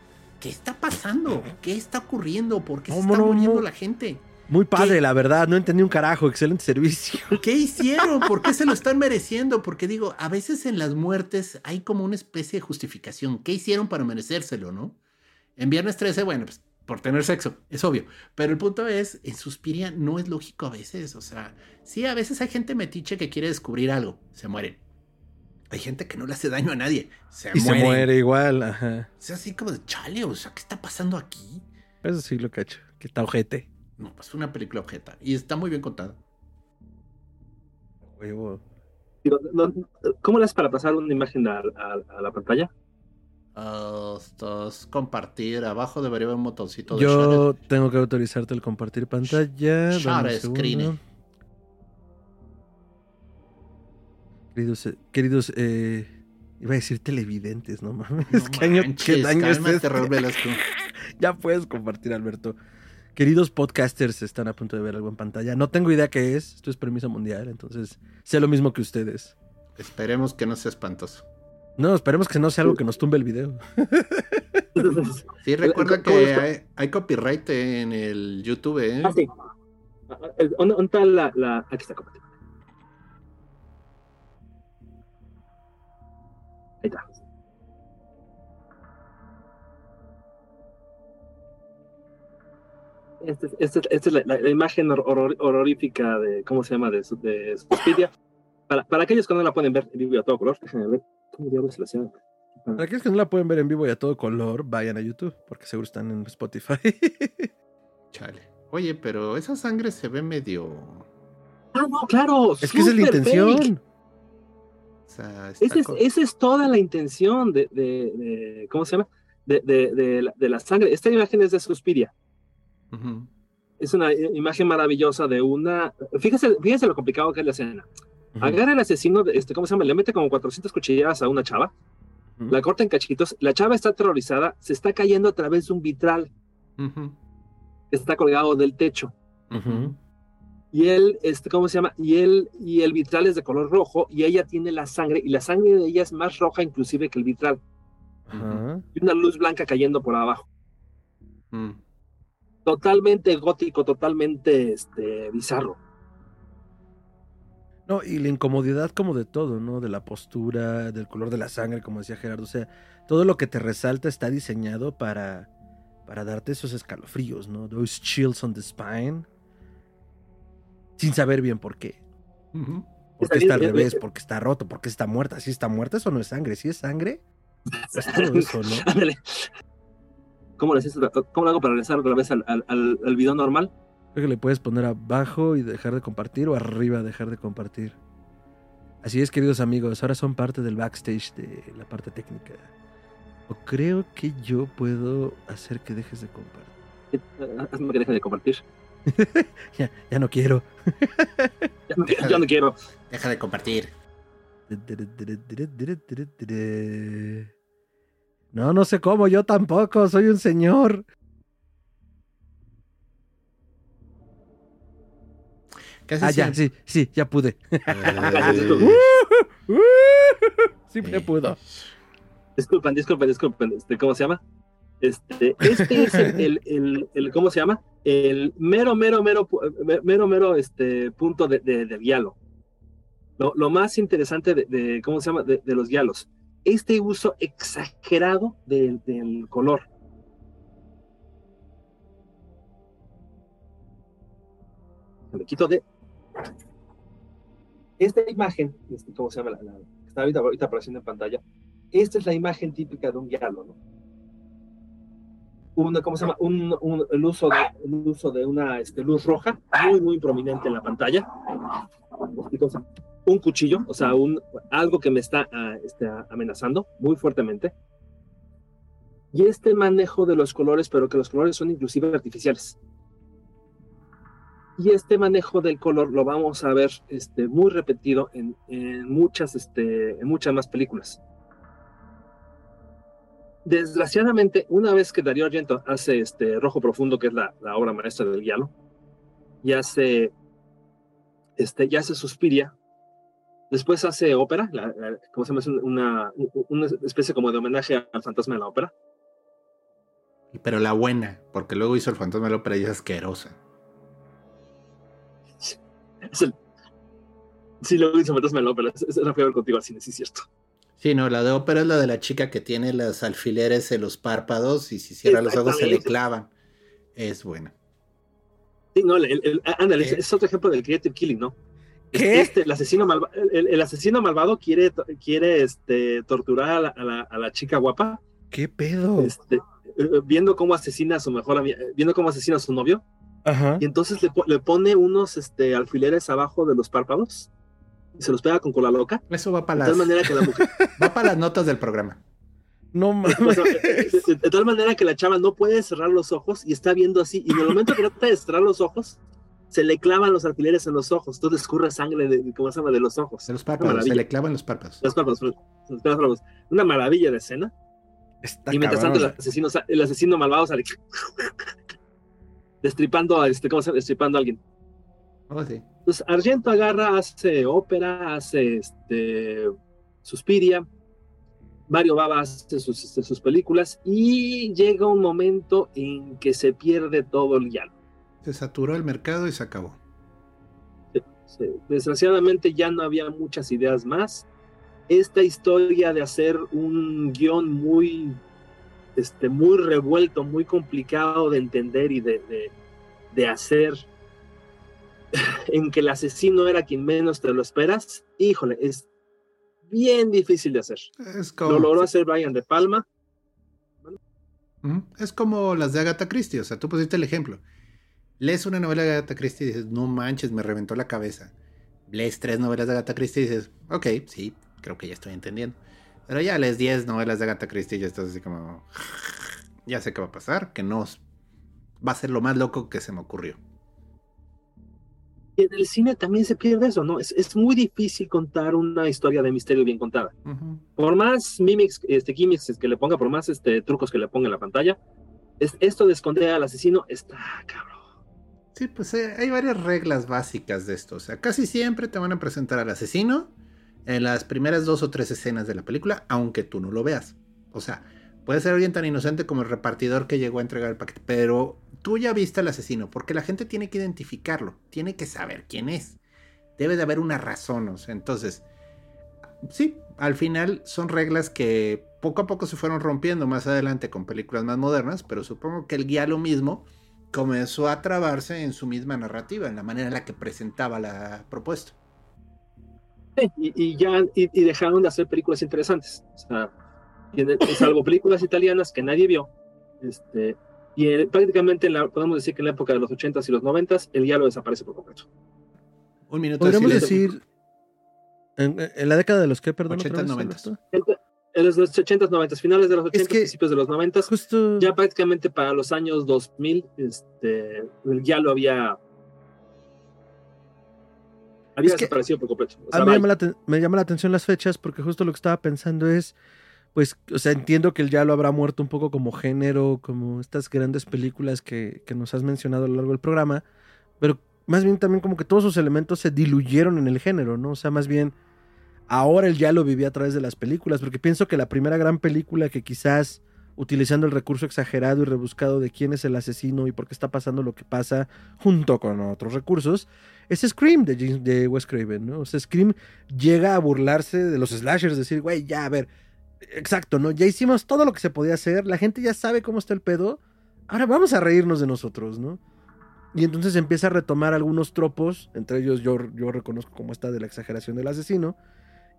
¿Qué está pasando? ¿Qué está ocurriendo? ¿Por qué se está muriendo la gente? Muy padre, la verdad, no entendí un carajo, excelente servicio. [laughs] ¿Qué hicieron? ¿Por qué se lo están [laughs] mereciendo? Porque digo, a veces en las muertes hay como una especie de justificación. ¿Qué hicieron para merecérselo, no? En Viernes 13, bueno, pues por tener sexo, es obvio. Pero el punto es, en Suspiria no es lógico a veces. O sea, sí, a veces hay gente metiche que quiere descubrir algo, se mueren. Hay gente que no le hace daño a nadie, se y se muere igual, ajá. O sea, así como de chale, o sea, ¿qué está pasando aquí? Eso sí lo cacho, que está ojete. No, pues una película objeta. Y está muy bien contada. ¿Cómo le haces para pasar una imagen a, la pantalla? Uh, compartir. Abajo debería haber un botoncito de Yo tengo que autorizarte el compartir pantalla. Share screen. Queridos, eh, queridos, eh, iba a decir televidentes, no mames. No ¿Qué año, manches, qué año es este? [laughs] Ya puedes compartir, Alberto. Queridos podcasters, están a punto de ver algo en pantalla. No tengo idea qué es. Esto es permiso mundial, entonces sé lo mismo que ustedes. Esperemos que no sea espantoso. No, esperemos que no sea algo que nos tumbe el video. [laughs] Sí, recuerda ¿Cómo que hay, hay copyright en el YouTube, ¿eh? Ah, sí. ¿Dónde está la, la... Aquí está. Ahí está. Esta es, esta es- esta es la, la- la imagen hor- horror- horrorífica de, ¿cómo se llama? De, su- de Suspiria. Para, para aquellos que no la pueden ver en vivo y a todo color, déjenme ver. ¿Cómo diablos se la hacía? Para aquellos que no la pueden ver en vivo y a todo color, vayan a YouTube, porque seguro están en Spotify. [laughs] Chale. Oye, pero esa sangre se ve medio. Ah, no, claro. es que esa es la intención. fake. O sea, está Esa es, co- esa es toda la intención de, de- de- ¿cómo se llama? De, la, de la sangre. Esta imagen es de Suspiria. Es una imagen maravillosa de una... Fíjese, fíjese lo complicado que es la escena. Agarra el asesino, este, ¿cómo se llama? Le mete como 400 cuchilladas a una chava, la corta en cachitos, la chava está aterrorizada, se está cayendo a través de un vitral está colgado del techo. Y él, este, ¿cómo se llama? Y él, y el vitral es de color rojo y ella tiene la sangre y la sangre de ella es más roja inclusive que el vitral. Ajá. Y una luz blanca cayendo por abajo. Mm. totalmente gótico, totalmente este, bizarro. No, y la incomodidad como de todo, ¿no? De la postura, del color de la sangre, como decía Gerardo. O sea, todo lo que te resalta está diseñado para, para darte esos escalofríos, ¿no? Those chills on the spine. Sin saber bien por qué. Ujú. ¿Por Está qué está al revés? eh, ¿Por qué está roto? ¿Por qué está muerta? Si está muerta, eso no es sangre. Si es sangre, [laughs] es todo eso, ¿no? Ándale. ¿Cómo lo, haces? ¿Cómo lo hago para regresar otra vez al, al, video normal? Creo que le puedes poner abajo y dejar de compartir o arriba dejar de compartir. Así es, queridos amigos, ahora son parte del backstage de la parte técnica. O creo que yo puedo hacer que dejes de compartir. Eh, Hazme que deje de compartir. [laughs] Ya, ya no quiero. Ya no, ya no quiero. Deja de compartir. No, no sé cómo, yo tampoco, soy un señor. Ah, ya, sí, sí, ya pude. Eh, [laughs] Sí, me pudo. Disculpen, disculpen, disculpen. Este, ¿Cómo se llama? Este, este es el, el, el, ¿cómo se llama? El mero, mero, mero, mero, mero, este, punto de, de, del guialo. Lo, más interesante de, de- ¿cómo se llama? De, de los guialos. Este uso exagerado del, del color. Me quito de... Esta imagen, este, ¿cómo se llama? La, la- está ahorita, apareciendo en pantalla. Esta es la imagen típica de un guialo, ¿no? Una, ¿Cómo se llama? Un, un- el, uso de, el uso de una este, luz roja muy, muy prominente en la pantalla. Un cuchillo, o sea, un, algo que me está ah, este, amenazando muy fuertemente. Y este manejo de los colores, pero que los colores son inclusive artificiales. Y este manejo del color lo vamos a ver este, muy repetido en, en muchas, este, en muchas más películas. Desgraciadamente, una vez que Darío Argento hace este Rojo Profundo, que es la, la obra maestra del guialo, y hace, este, ya hace Suspiria, después hace ópera, la, la- ¿cómo se llama? Es una, una especie como de homenaje al fantasma de la ópera. Pero la buena, porque luego hizo el fantasma de la ópera y es asquerosa. Es el, sí, lo hizo fantasma de la ópera, es, es la fui a ver contigo al cine, sí es cierto. Sí, no, la de ópera es la de la chica que tiene los alfileres en los párpados y si cierra los ojos se le clavan. Es buena. Sí, no, el, el- ándale, es, ¿Qué? es otro ejemplo del creative killing, ¿no? ¿Qué? Este, el, asesino malva- el, el asesino malvado quiere, quiere este, torturar a la, a la- a la chica guapa, ¿Qué pedo? este, eh, viendo cómo asesina a su mejor ami- eh, viendo cómo asesina a su novio, Ajá. y entonces le, po- le pone unos este, alfileres abajo de los párpados y se los pega con cola loca, Eso va de para tal las, manera que la mujer, [laughs] va para las notas del programa. No o [laughs] mames. sea, de, de- de tal manera que la chava no puede cerrar los ojos y está viendo así, y en el momento que trata de cerrar los ojos, se le clavan los alfileres en los ojos, todo escurre sangre de, ¿cómo se llama? de los ojos. De los párpados, se le clavan los párpados. Los párpados, Una maravilla de escena. y mientras tanto el asesino, el asesino malvado sale [laughs] destripando, este, ¿cómo se llama? Destripando a alguien. Oh, sí. Entonces Argento agarra, hace ópera, hace este, Suspiria, Mario Baba hace sus, este, sus películas y llega un momento en que se pierde todo el llano se saturó el mercado y se acabó. Desgraciadamente ya no había muchas ideas más. Esta historia de hacer un guion muy, este, muy revuelto, muy complicado de entender y de, de, hacer, en que el asesino era quien menos te lo esperas, híjole, es bien difícil de hacer. lo logró hacer Brian De Palma. Es como las de Agatha Christie, o sea, tú pusiste el ejemplo lees una novela de Agatha Christie y dices, no manches, me reventó la cabeza. Lees tres novelas de Agatha Christie y dices, ok, sí, creo que ya estoy entendiendo. Pero ya lees diez novelas de Agatha Christie y ya estás así como, ya sé qué va a pasar, que no va a ser lo más loco que se me ocurrió. En el cine también se pierde eso, ¿no? Es, muy difícil contar una historia de misterio bien contada. Por más mimics, este, gimmicks que le ponga, por más este, trucos que le ponga en la pantalla, esto de esconder al asesino está cabrón. Sí, pues eh, hay varias reglas básicas de esto. O sea, casi siempre te van a presentar al asesino en las primeras dos o tres escenas de la película, aunque tú no lo veas. O sea, puede ser alguien tan inocente como el repartidor que llegó a entregar el paquete, pero tú ya viste al asesino, porque la gente tiene que identificarlo, tiene que saber quién es. Debe de haber una razón, o sea, entonces, sí, al final son reglas que poco a poco se fueron rompiendo más adelante con películas más modernas, pero supongo que el guía lo mismo comenzó a trabarse en su misma narrativa, en la manera en la que presentaba la propuesta. y, ya y, dejaron de hacer películas interesantes. O sea, salvo películas italianas que nadie vio. Este, y prácticamente podemos decir que en la época de los 80s y los 90s el diálogo desaparece por completo. Un minuto. Podríamos decir en, la década de los que, perdón, 80 90 en los 80s, 90 finales de los 80 principios de los 90 ya prácticamente para los años 2000, este, ya lo había había desaparecido por completo. a mí me llama, la, atención las fechas porque justo lo que estaba pensando es, pues, o sea, entiendo que el ya lo habrá muerto un poco como género, como estas grandes películas que, que nos has mencionado a lo largo del programa, pero más bien también como que todos sus elementos se diluyeron en el género, ¿no? O sea, más bien ahora él ya lo vivía a través de las películas, porque pienso que la primera gran película que quizás utilizando el recurso exagerado y rebuscado de quién es el asesino y por qué está pasando lo que pasa, junto con otros recursos, es Scream de, de Wes Craven, ¿no? O sea, Scream llega a burlarse de los slashers, decir, güey, ya, a ver, exacto, ¿no? Ya hicimos todo lo que se podía hacer, la gente ya sabe cómo está el pedo, ahora vamos a reírnos de nosotros, ¿no? Y entonces empieza a retomar algunos tropos, entre ellos yo, yo reconozco como esta de la exageración del asesino,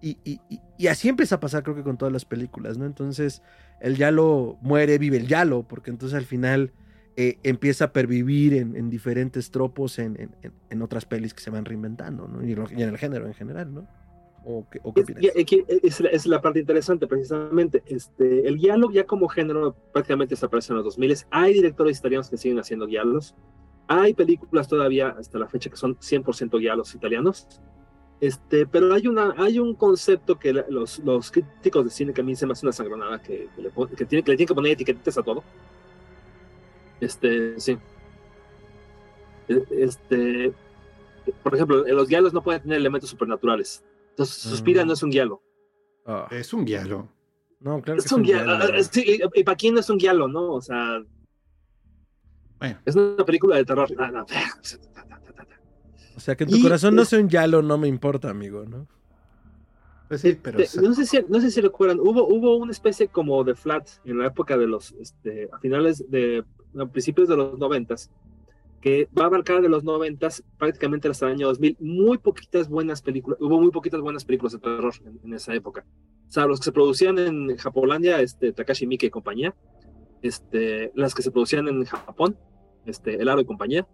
y, así empieza a pasar, creo que con todas las películas, ¿no? Entonces, el Yalo muere, vive el Yalo, porque entonces al final eh, empieza a pervivir en, diferentes tropos en, otras pelis que se van reinventando, ¿no? Y, en el género en general, ¿no? ¿O qué, es, la parte interesante, precisamente. Este, el Yalo ya como género prácticamente desapareció en los 2000. Hay directores italianos que siguen haciendo Giallos. Hay películas todavía hasta la fecha que son 100% Giallos italianos este, pero hay, una, hay un concepto que los, los críticos de cine que a mí se me hace una sangronada que, que, le, que, tiene, que le tienen que poner etiquetas a todo. Este, sí. E, este, por ejemplo, en los guialos no pueden tener elementos supernaturales. Entonces, Suspira no es un guialo. Ah. Es un guialo. No, claro es que un es un guialo. Sí, y, para quién no es un guialo, ¿no? O sea. Bueno. Es una película de terror. Ah, no. O sea, que en tu corazón no sea un yalo, no me importa, amigo, ¿no? Pues sí, pero... no, sé si, no sé si recuerdan, hubo, hubo una especie como de flat en la época de los, este, a finales de, a principios de los noventas, que va a abarcar de los noventas prácticamente hasta el año 2000, muy poquitas buenas películas, hubo muy poquitas buenas películas de terror en, esa época. O sea, los que se producían en Japolandia, este, Takashi Miike y compañía, este, las que se producían en Japón, este, El Aro y compañía,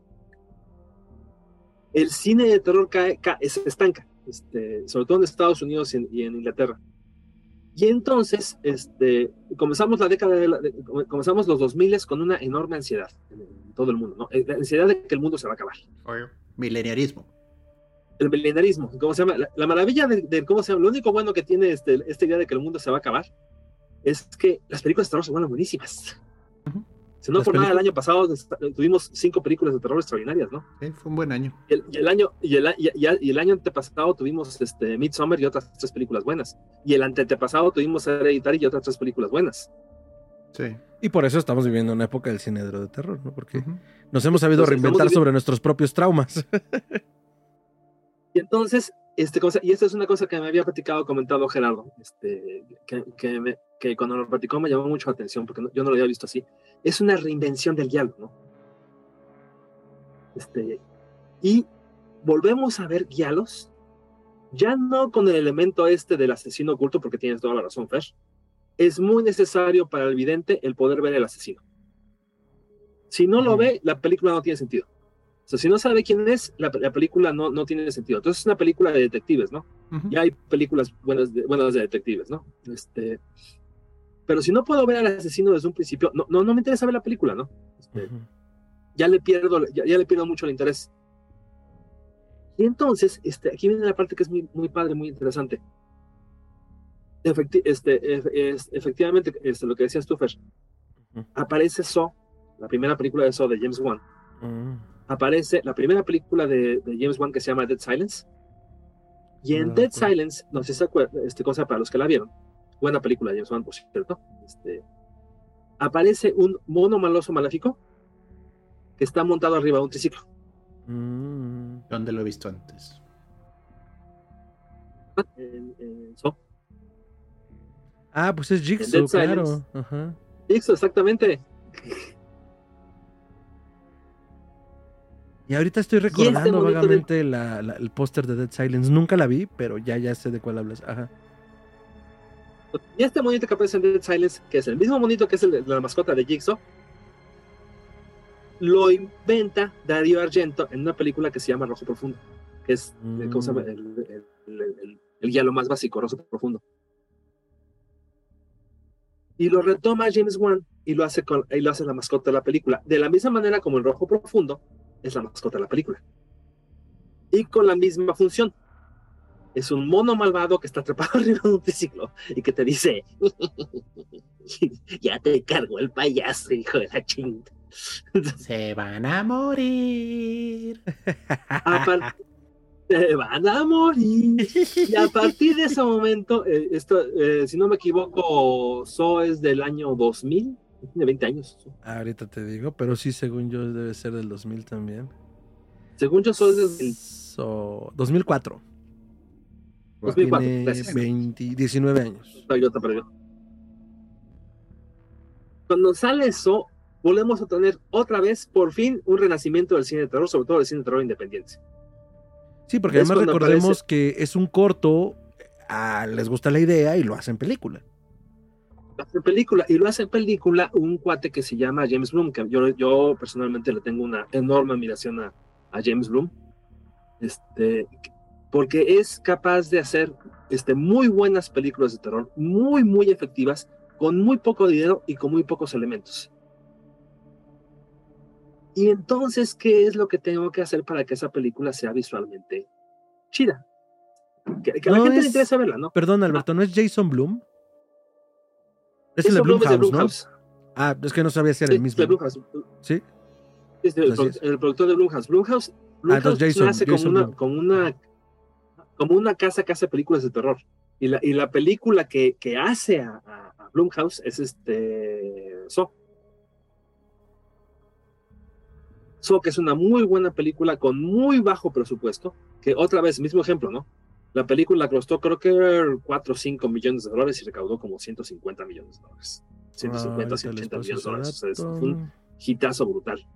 el cine de terror cae, se estanca, este, sobre todo en Estados Unidos y en, Inglaterra. Y entonces, este, comenzamos la década de, comenzamos los 2000 con una enorme ansiedad en, todo el mundo, ¿no? Eh, la ansiedad de que el mundo se va a acabar. Mileniarismo. El milenarismo, ¿cómo se llama? La, maravilla de, cómo se llama, lo único bueno que tiene este, esta idea de que el mundo se va a acabar es que las películas de terror se vuelven buenísimas. Si no por nada, el año pasado tuvimos cinco películas de terror extraordinarias, ¿no? Sí, fue un buen año. Y el, año, y el, y, el año antepasado tuvimos este, Midsommar y otras tres películas buenas. Y el antepasado tuvimos Hereditary y otras tres películas buenas. Sí. Y por eso estamos viviendo una época del cine de terror, ¿no? Porque nos hemos sabido reinventar sobre nuestros propios traumas. [laughs] y entonces, este cosa, y esta es una cosa que me había platicado, comentado Gerardo, este, que, que, me, que cuando lo platicó me llamó mucho la atención, porque yo no lo había visto así. Es una reinvención del diálogo, ¿no? Este, y volvemos a ver diálogos, ya no con el elemento este del asesino oculto, porque tienes toda la razón, Fer, es muy necesario para el vidente el poder ver el asesino. Si no lo ve, la película no tiene sentido. O sea, si no sabe quién es, la, película no, no tiene sentido. Entonces es una película de detectives, ¿no? Ya hay películas buenas de, buenas de detectives, ¿no? Este, pero si no puedo ver al asesino desde un principio, no, no, no me interesa ver la película, ¿no? Este, ya le pierdo, ya, le pierdo mucho el interés. Y entonces, este, aquí viene la parte que es muy, muy padre, muy interesante este, es, efectivamente, este, lo que decías tú, Fer, aparece So, la primera película de So de James Wan. Aparece la primera película de, James Wan que se llama Dead Silence. Y en ah, Dead Silence, no sé si se acuerdan, este, cosa para los que la vieron, buena película de James Wan, por cierto, este, aparece un mono maloso maléfico que está montado arriba de un triciclo. Mm. ¿Dónde lo he visto antes? En, so. Ah, pues es Jigsaw, claro. Jigsaw, exactamente. Y ahorita estoy este recordando vagamente el póster de Dead Silence. Nunca la vi, pero ya, ya sé de cuál hablas. Ajá. Y este monito que aparece en Dead Silence, que es el mismo monito que es el la mascota de Jigsaw, lo inventa Dario Argento en una película que se llama Rojo Profundo, que es mm. el, el, el, más básico, Rojo Profundo y lo retoma James Wan y lo hace con, y lo hace la mascota de la película, de la misma manera como el rojo profundo es la mascota de la película. Y con la misma función. Es un mono malvado que está atrapado [laughs] arriba de un triciclo y que te dice, ya te cargo el payaso, hijo de la chingada. [laughs] Se van a morir. Aparte, se van a morir. Y a partir de ese momento, eh, esto, eh, si no me equivoco, So es del año 2000, tiene 20 años. Ahorita te digo, pero sí, según yo, debe ser del 2000 también. Según yo, So es del so, 2004. 2004. Tiene 20, 19 años. Cuando sale So, volvemos a tener otra vez, por fin, un renacimiento del cine de terror, sobre todo del cine de terror independiente. Sí, porque además recordemos que es un corto, les gusta la idea y lo hacen película. Lo hacen película, y lo hace película un cuate que se llama James Bloom, que yo, yo personalmente le tengo una enorme admiración a, James Bloom, este, porque es capaz de hacer este, muy buenas películas de terror, muy, muy efectivas, con muy poco dinero y con muy pocos elementos. Y entonces, ¿qué es lo que tengo que hacer para que esa película sea visualmente chida? Que, a la gente le interesa verla, ¿no? Perdón, Alberto, ¿no es Jason Bloom? Es el de Blumhouse, ¿no? Ah, es que no sabía si era el mismo. ¿Sí? Es el, productor de Blumhouse. Blumhouse, ah, Blumhouse nace como, una, como, una, como una casa que hace películas de terror. Y la, y la película que, que hace a, a, Blumhouse es este So. que es una muy buena película con muy bajo presupuesto, que otra vez, mismo ejemplo, ¿no? La película costó creo que 4 o 5 millones de dólares y recaudó como 150 millones de dólares. 150, 180 millones de dólares. O sea, es un hitazo brutal.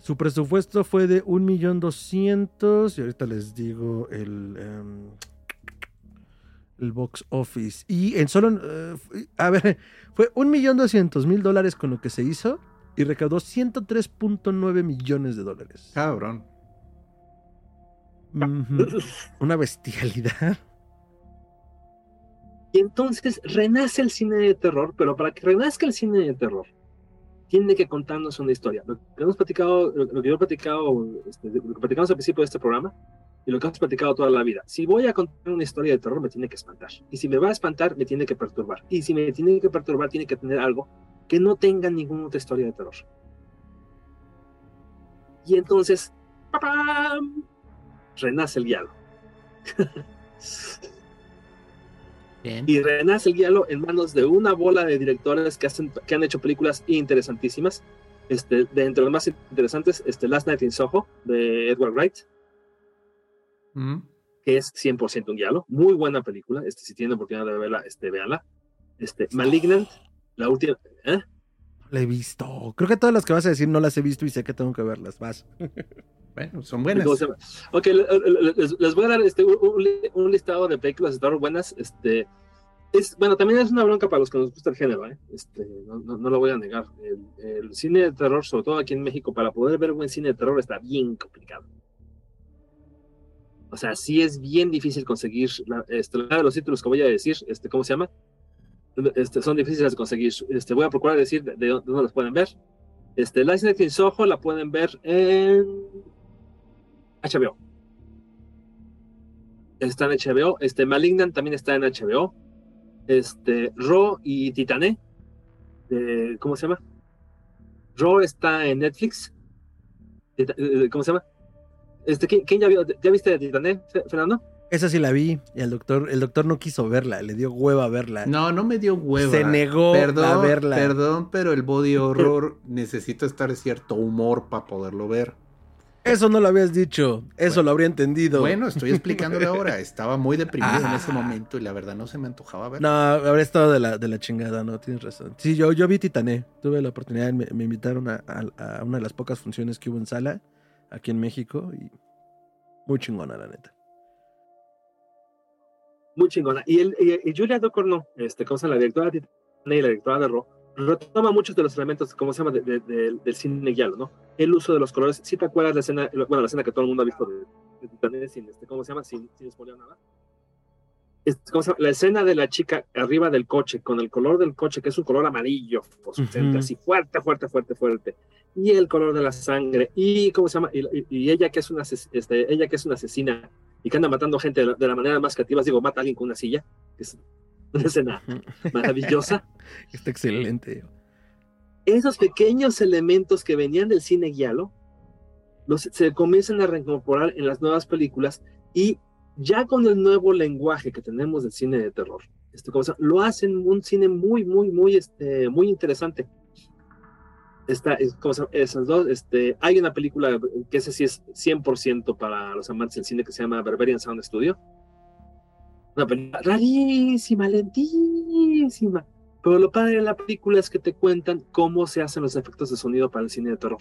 Su presupuesto fue de 1.200.000 y ahorita les digo el, em, el box office. Y en solo, eh, a ver, [laughs] fue 1.200.000 dólares con lo que se hizo y recaudó 103.9 millones de dólares. Cabrón. [laughs] Una bestialidad. Y entonces renace el cine de terror, pero para que renazca el cine de terror, tiene que contarnos una historia. Lo que hemos platicado, lo que yo he platicado, este, lo que platicamos al principio de este programa, y lo que hemos platicado toda la vida. Si voy a contar una historia de terror, me tiene que espantar. Y si me va a espantar, me tiene que perturbar. Y si me tiene que perturbar, tiene que tener algo que no tenga ninguna otra historia de terror. Y entonces, ¡pam! Renace el guialo. Y renace el guialo en manos de una bola de directores que, hacen, que han hecho películas interesantísimas. Este, de entre los más interesantes, este, Last Night in Soho, de Edward Wright, mm. que es 100% un guialo. Muy buena película. Este, si tienen oportunidad de verla, este, véanla. Este, Malignant, la última. ¿eh? La he visto. Creo que todas las que vas a decir no las he visto y sé que tengo que verlas. Vas. Son buenas. Ok, les, voy a dar este, un, listado de películas de terror buenas. Este, es, bueno, también es una bronca para los que nos gusta el género, ¿eh? este, no, lo voy a negar. El, cine de terror, sobre todo aquí en México, para poder ver buen cine de terror está bien complicado. O sea, sí es bien difícil conseguir la, este, de los títulos que voy a decir, este, ¿cómo se llama? Este, son difíciles de conseguir. Este, voy a procurar decir de, dónde las pueden ver. Este, License in Soho la pueden ver en HBO. Está en HBO. Este, Malignant también está en HBO. Este, Ro y Titané. ¿Cómo se llama? Ro está en Netflix. Eh, ¿Cómo se llama? Este, ¿quién, ya, vio, ya viste Titané, Fernando? Esa sí la vi y el doctor, el doctor no quiso verla, le dio hueva verla. No, no me dio hueva. Se negó a verla. Perdón, pero el body horror necesita estar cierto humor para poderlo ver. Eso no lo habías dicho, eso lo habría entendido. Bueno, estoy explicándole [laughs] ahora. Estaba muy deprimido en ese ah. momento y la verdad no se me antojaba ver. No, habría estado de la, de la chingada, no, tienes razón. Sí, yo, yo vi Titané, tuve la oportunidad, me, me invitaron a, a, una de las pocas funciones que hubo en sala aquí en México y muy chingona, la neta muy chingona. Y, el, y, Julia Ducournau, este, ¿cómo se llama? La directora de y la directora de Ro, retoma muchos de los elementos, ¿cómo se llama?, de, del cine guialo, ¿no? El uso de los colores. Si te acuerdas la escena, bueno, la escena que todo el mundo ha visto de, de sin, este, ¿cómo se llama?, sin, sin nada. Este, ¿cómo se llama? La escena de la chica arriba del coche, con el color del coche, que es un color amarillo, así fuerte, fuerte, fuerte, fuerte. Y el color de la sangre. Y, ¿cómo se llama? Y, y ella, que es una, este, ella que es una asesina y que anda matando gente de la, manera más creativa. Digo, mata a alguien con una silla, que es [laughs] una escena maravillosa. [laughs] Está excelente. Esos pequeños elementos que venían del cine guialo los, se comienzan a reincorporar en las nuevas películas y ya con el nuevo lenguaje que tenemos del cine de terror, este, lo hacen un cine muy, muy, muy, este, muy interesante está, esas dos, este, hay una película que ese sí es 100% para los amantes del cine que se llama Berberian Sound Studio. Una película rarísima, lentísima. Pero lo padre de la película es que te cuentan cómo se hacen los efectos de sonido para el cine de terror.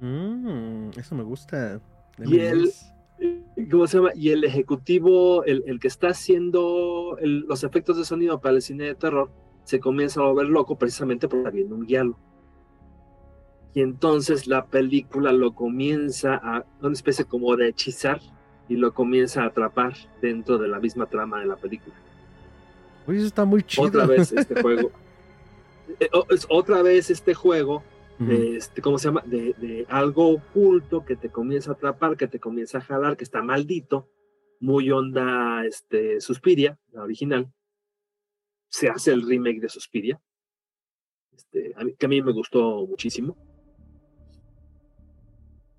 Mm, eso me gusta. Y el, ¿cómo se llama? Y el ejecutivo, el, el que está haciendo los efectos de sonido para el cine de terror, se comienza a volver loco precisamente porque está viendo un guialo y entonces la película lo comienza a una especie como de hechizar y lo comienza a atrapar dentro de la misma trama de la película. Oye, eso está muy chido. Otra vez este [laughs] juego. Eh, es otra vez este juego, este, ¿cómo se llama? De, algo oculto que te comienza a atrapar, que te comienza a jalar, que está maldito, muy onda este, Suspiria, la original. Se hace el remake de Suspiria, este, que a mí me gustó muchísimo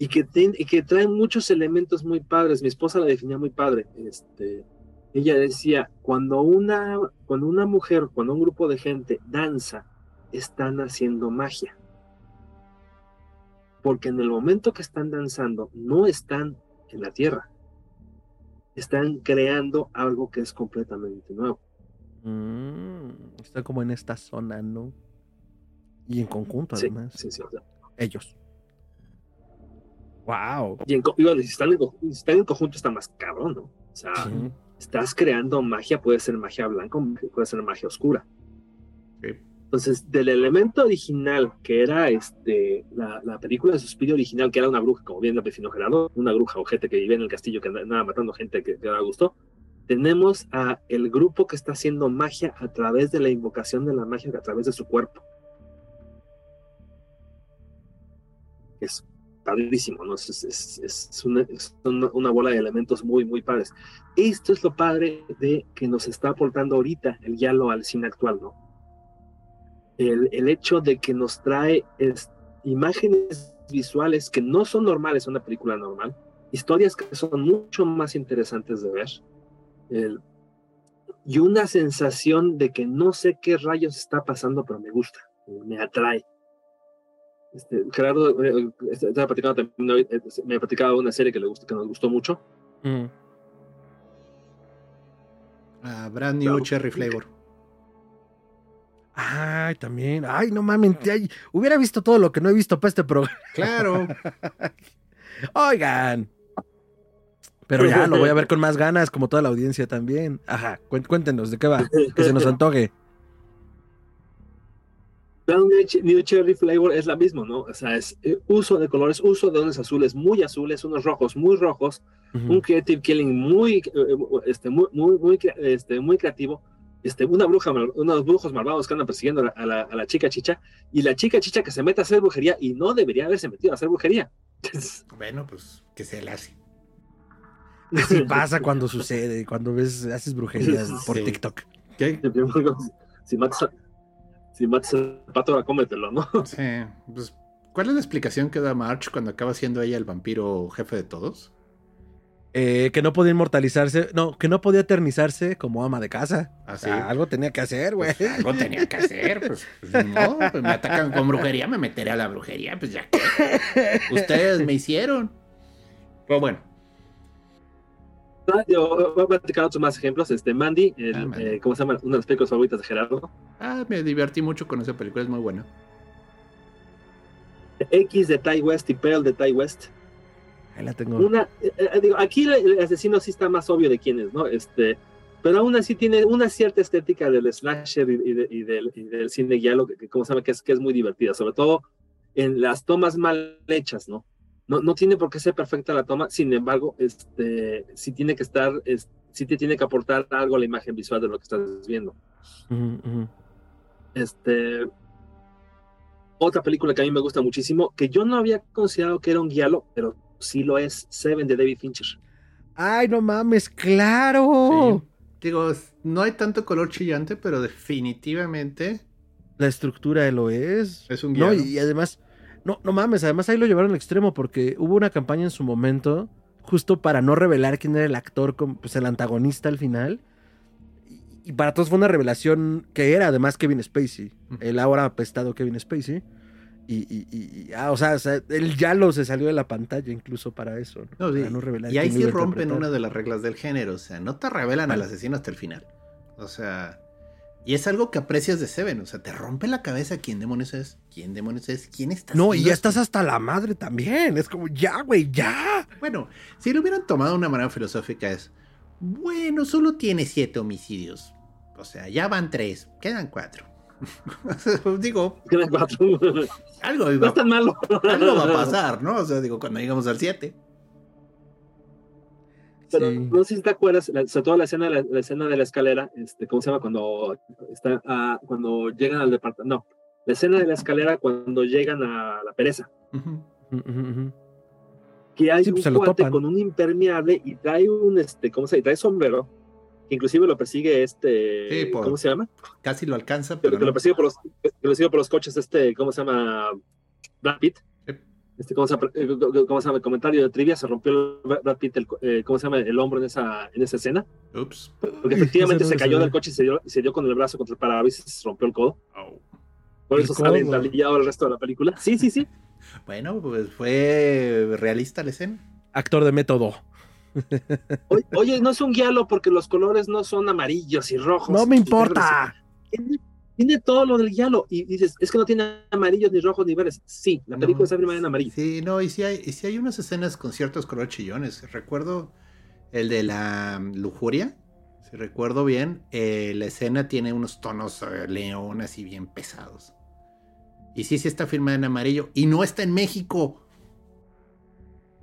y que, que traen muchos elementos muy padres. Mi esposa la definía muy padre. Este, ella decía, cuando una, cuando una mujer, cuando un grupo de gente danza, están haciendo magia. Porque en el momento que están danzando, no están en la tierra. Están creando algo que es completamente nuevo. Mm, está como en esta zona, ¿no? Y en conjunto, además. Sí, sí, Ellos. Wow. Y en, si, están en, conjunto está más cabrón, ¿no? O sea, estás creando magia, puede ser magia blanca, puede ser magia oscura. Entonces, del elemento original, que era este, la, película de Suspirio original, que era una bruja, como bien lo definió Gerardo, una bruja ojete que vivía en el castillo, que andaba matando gente que, que le gustó, tenemos a el grupo que está haciendo magia a través de la invocación de la magia a través de su cuerpo. es padrísimo. Es, una, bola de elementos muy, muy padres. Esto es lo padre de que nos está aportando ahorita el Yalo al cine actual, ¿no? El, el hecho de que nos trae imágenes visuales que no son normales una película normal, historias que son mucho más interesantes de ver, y una sensación de que no sé qué rayos está pasando, pero me gusta, me atrae. Este, Gerardo eh, este, estaba platicando también, eh, me ha platicado una serie que, le gustó, que nos gustó mucho. Mm. Ah, brand New Cherry Flavor. Ay, también. Ay, no mames. hubiera visto todo lo que no he visto para este programa. Claro. [laughs] Oigan. Pero ya lo voy a ver con más ganas, como toda la audiencia también. Ajá, cuéntenos, ¿de qué va? Que se nos [laughs] antoje. New Cherry Flavor es la misma, ¿no? O sea, es eh, uso de colores, uso de unos azules muy azules, unos rojos muy rojos, un creative killing muy, eh, este, muy, muy, muy, este, muy creativo. Este, una bruja, unos brujos malvados que andan persiguiendo a la, a la, chica chicha, y la chica chicha que se mete a hacer brujería y no debería haberse metido a hacer brujería. [laughs] bueno, pues que se le hace. [laughs] Así pasa cuando sucede, cuando ves, haces brujerías por TikTok. ¿Qué? [laughs] Si matas, si matas al pato, ahora cómetelo, ¿no? [laughs] Sí, pues, ¿cuál es la explicación que da March cuando acaba siendo ella el vampiro jefe de todos? Eh, que no podía inmortalizarse, no, que no podía eternizarse como ama de casa. Así. ¿Ah, algo tenía que hacer, güey. Pues, algo tenía que hacer, pues, pues no, pues me atacan con brujería, me meteré a la brujería, pues ya que. [laughs] Ustedes me hicieron. Pero bueno. Ah, yo voy a platicar otros más ejemplos. Este, Mandy, ah, eh, ¿cómo se llama? Una de las películas favoritas de Gerardo. Ah, me divertí mucho con esa película, es muy buena. X de Ty West y Pearl de Ty West. Ahí la tengo. Una, eh, eh, digo, aquí el asesino sí está más obvio de quién es, ¿no? Este, pero aún así tiene una cierta estética del slasher y, del, cine guialo, que, como sabe que es, que es muy divertida, sobre todo en las tomas mal hechas, ¿no? No, no tiene por qué ser perfecta la toma, sin embargo, este, sí tiene que estar, sí te tiene que aportar algo a la imagen visual de lo que estás viendo. Este, otra película que a mí me gusta muchísimo, que yo no había considerado que era un guialo, pero sí lo es, Seven de David Fincher. Ay, no mames, claro. Digo, no hay tanto color chillante, pero definitivamente. La estructura lo es. Es un guion. No, y, además, no, no mames, además ahí lo llevaron al extremo porque hubo una campaña en su momento, justo para no revelar quién era el actor, pues el antagonista al final. Y, para todos fue una revelación que era además Kevin Spacey, el ahora apestado Kevin Spacey. Y, y, y ah, o, sea, él ya lo se salió de la pantalla incluso para eso. ¿no? revelar y ahí sí rompen una de las reglas del género. O sea, no te revelan al asesino hasta el final. O sea, y es algo que aprecias de Seven. O sea, te rompe la cabeza quién demonios es, quién demonios es, quién está. No, y ya estás hasta la madre también. Es como, ya, güey, ya. Bueno, si lo hubieran tomado de una manera filosófica es, bueno, solo tiene siete homicidios. O sea, ya van tres, quedan cuatro. [laughs] digo, algo, no es tan malo. algo va a pasar, ¿no? O sea, digo, cuando llegamos al 7. Pero no sé si te acuerdas, sobre todo la escena, la, escena de la escalera, este, ¿cómo se llama? Cuando, está, ah, cuando llegan al departamento. No, la escena de la escalera cuando llegan a la pereza. Que hay pues un cuate con un impermeable y trae un, este, ¿cómo se llama? Trae sombrero inclusive lo persigue este, ¿cómo se llama? Casi lo alcanza, pero que lo persigue por los, que lo persigue por los coches, este, ¿cómo se llama? Brad Pitt. Este, ¿cómo se, llama? Eh, ¿cómo se llama? El comentario de trivia, se rompió Brad Pitt, el, eh, ¿cómo se llama? El hombro en esa, en esa escena. Ups. Porque [laughs] efectivamente se cayó del coche y se dio, se dio con el brazo contra el parabrisas y se rompió el codo. Por eso sale entalillado el resto de la película. Sí, sí, sí. [laughs] bueno, pues fue realista la escena. Actor de método. Oye, no es un guialo porque los colores no son amarillos y rojos. No me importa. Tiene, todo lo del guialo y dices, es que no tiene amarillos ni rojos ni verdes. Sí, la película está filmada en amarillo. Sí, no, y si hay, y si hay unas escenas con ciertos colores chillones. Recuerdo el de la lujuria. Si recuerdo bien, eh, la escena tiene unos tonos eh, leones y bien pesados. Y sí, sí está filmada en amarillo. Y no está en México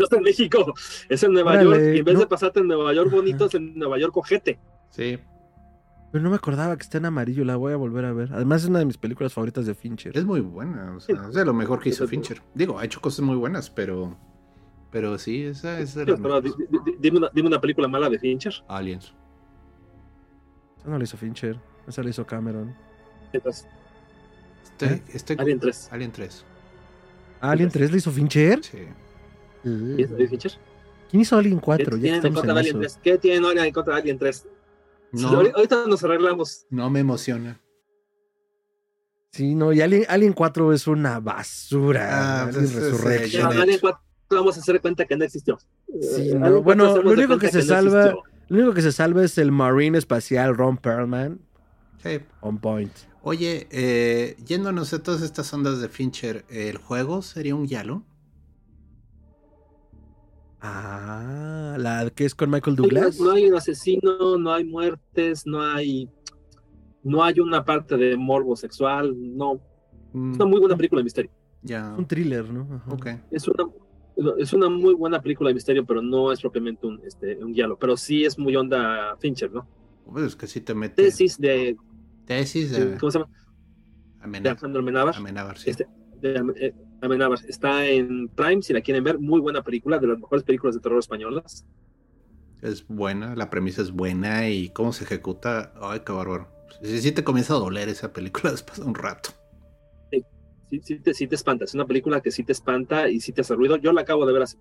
no está en México, es en Nueva York. Y en vez de pasarte en Nueva York bonito, es en Nueva York cojete. Sí. Pero no me acordaba que está en amarillo, la voy a volver a ver. Además es una de mis películas favoritas de Fincher. Es muy buena, o sea, es de lo mejor que hizo Fincher. Digo, ha hecho cosas muy buenas, pero pero sí, esa es de las Pero, dime, una, dime una película mala de Fincher. Aliens. Esa no la hizo Fincher, esa la hizo Cameron. Entonces, Este, ¿Eh? este Alien 3. Alien 3. ¿Alien 3 la hizo Fincher? Sí. ¿Y es de Fincher? ¿Quién hizo Alien ¿Qué 4? Ya que tienen en contra Alien eso. 3? ¿Qué tienen ahora en contra de Alien 3? No, Ahorita- nos arreglamos. no me emociona. Sí, no, y Alien, Alien 4 es una basura. Ah, Alien pues, es, Resurrection. Ya, Janet. Alien 4 vamos a hacer cuenta que no existió. Sí, Eh, no, Alien 4 bueno, lo único que se no salva-. Lo único que se salva es el Marine espacial Ron Perlman. On point. Oye, eh, yéndonos a todas estas ondas de Fincher, ¿el juego sería un Yalo? Ah, la que es con Michael Douglas. No hay un asesino, no hay muertes, no hay. No hay una parte de morbo sexual, no. Mm, Es una muy buena película de misterio. ya. Un thriller, ¿no? Ajá. Ok. Es una, es una muy buena película de misterio, pero no es propiamente un, este, un guialo. Pero sí es muy onda Fincher, ¿no? Pues es que sí te mete. Tesis de. Tesis de- ¿Cómo se llama? De. Alejandro Amenábar. Amenábar, sí. Este, de eh, Está en Prime, si la quieren ver. Muy buena película, de las mejores películas de terror españolas. Es buena, la premisa es buena y cómo se ejecuta. Ay, qué bárbaro. Sí, sí te comienza a doler esa película [laughs] después de un rato. Sí, sí te, sí te espanta. Es una película que sí te espanta y sí te hace ruido. Yo la acabo de ver hace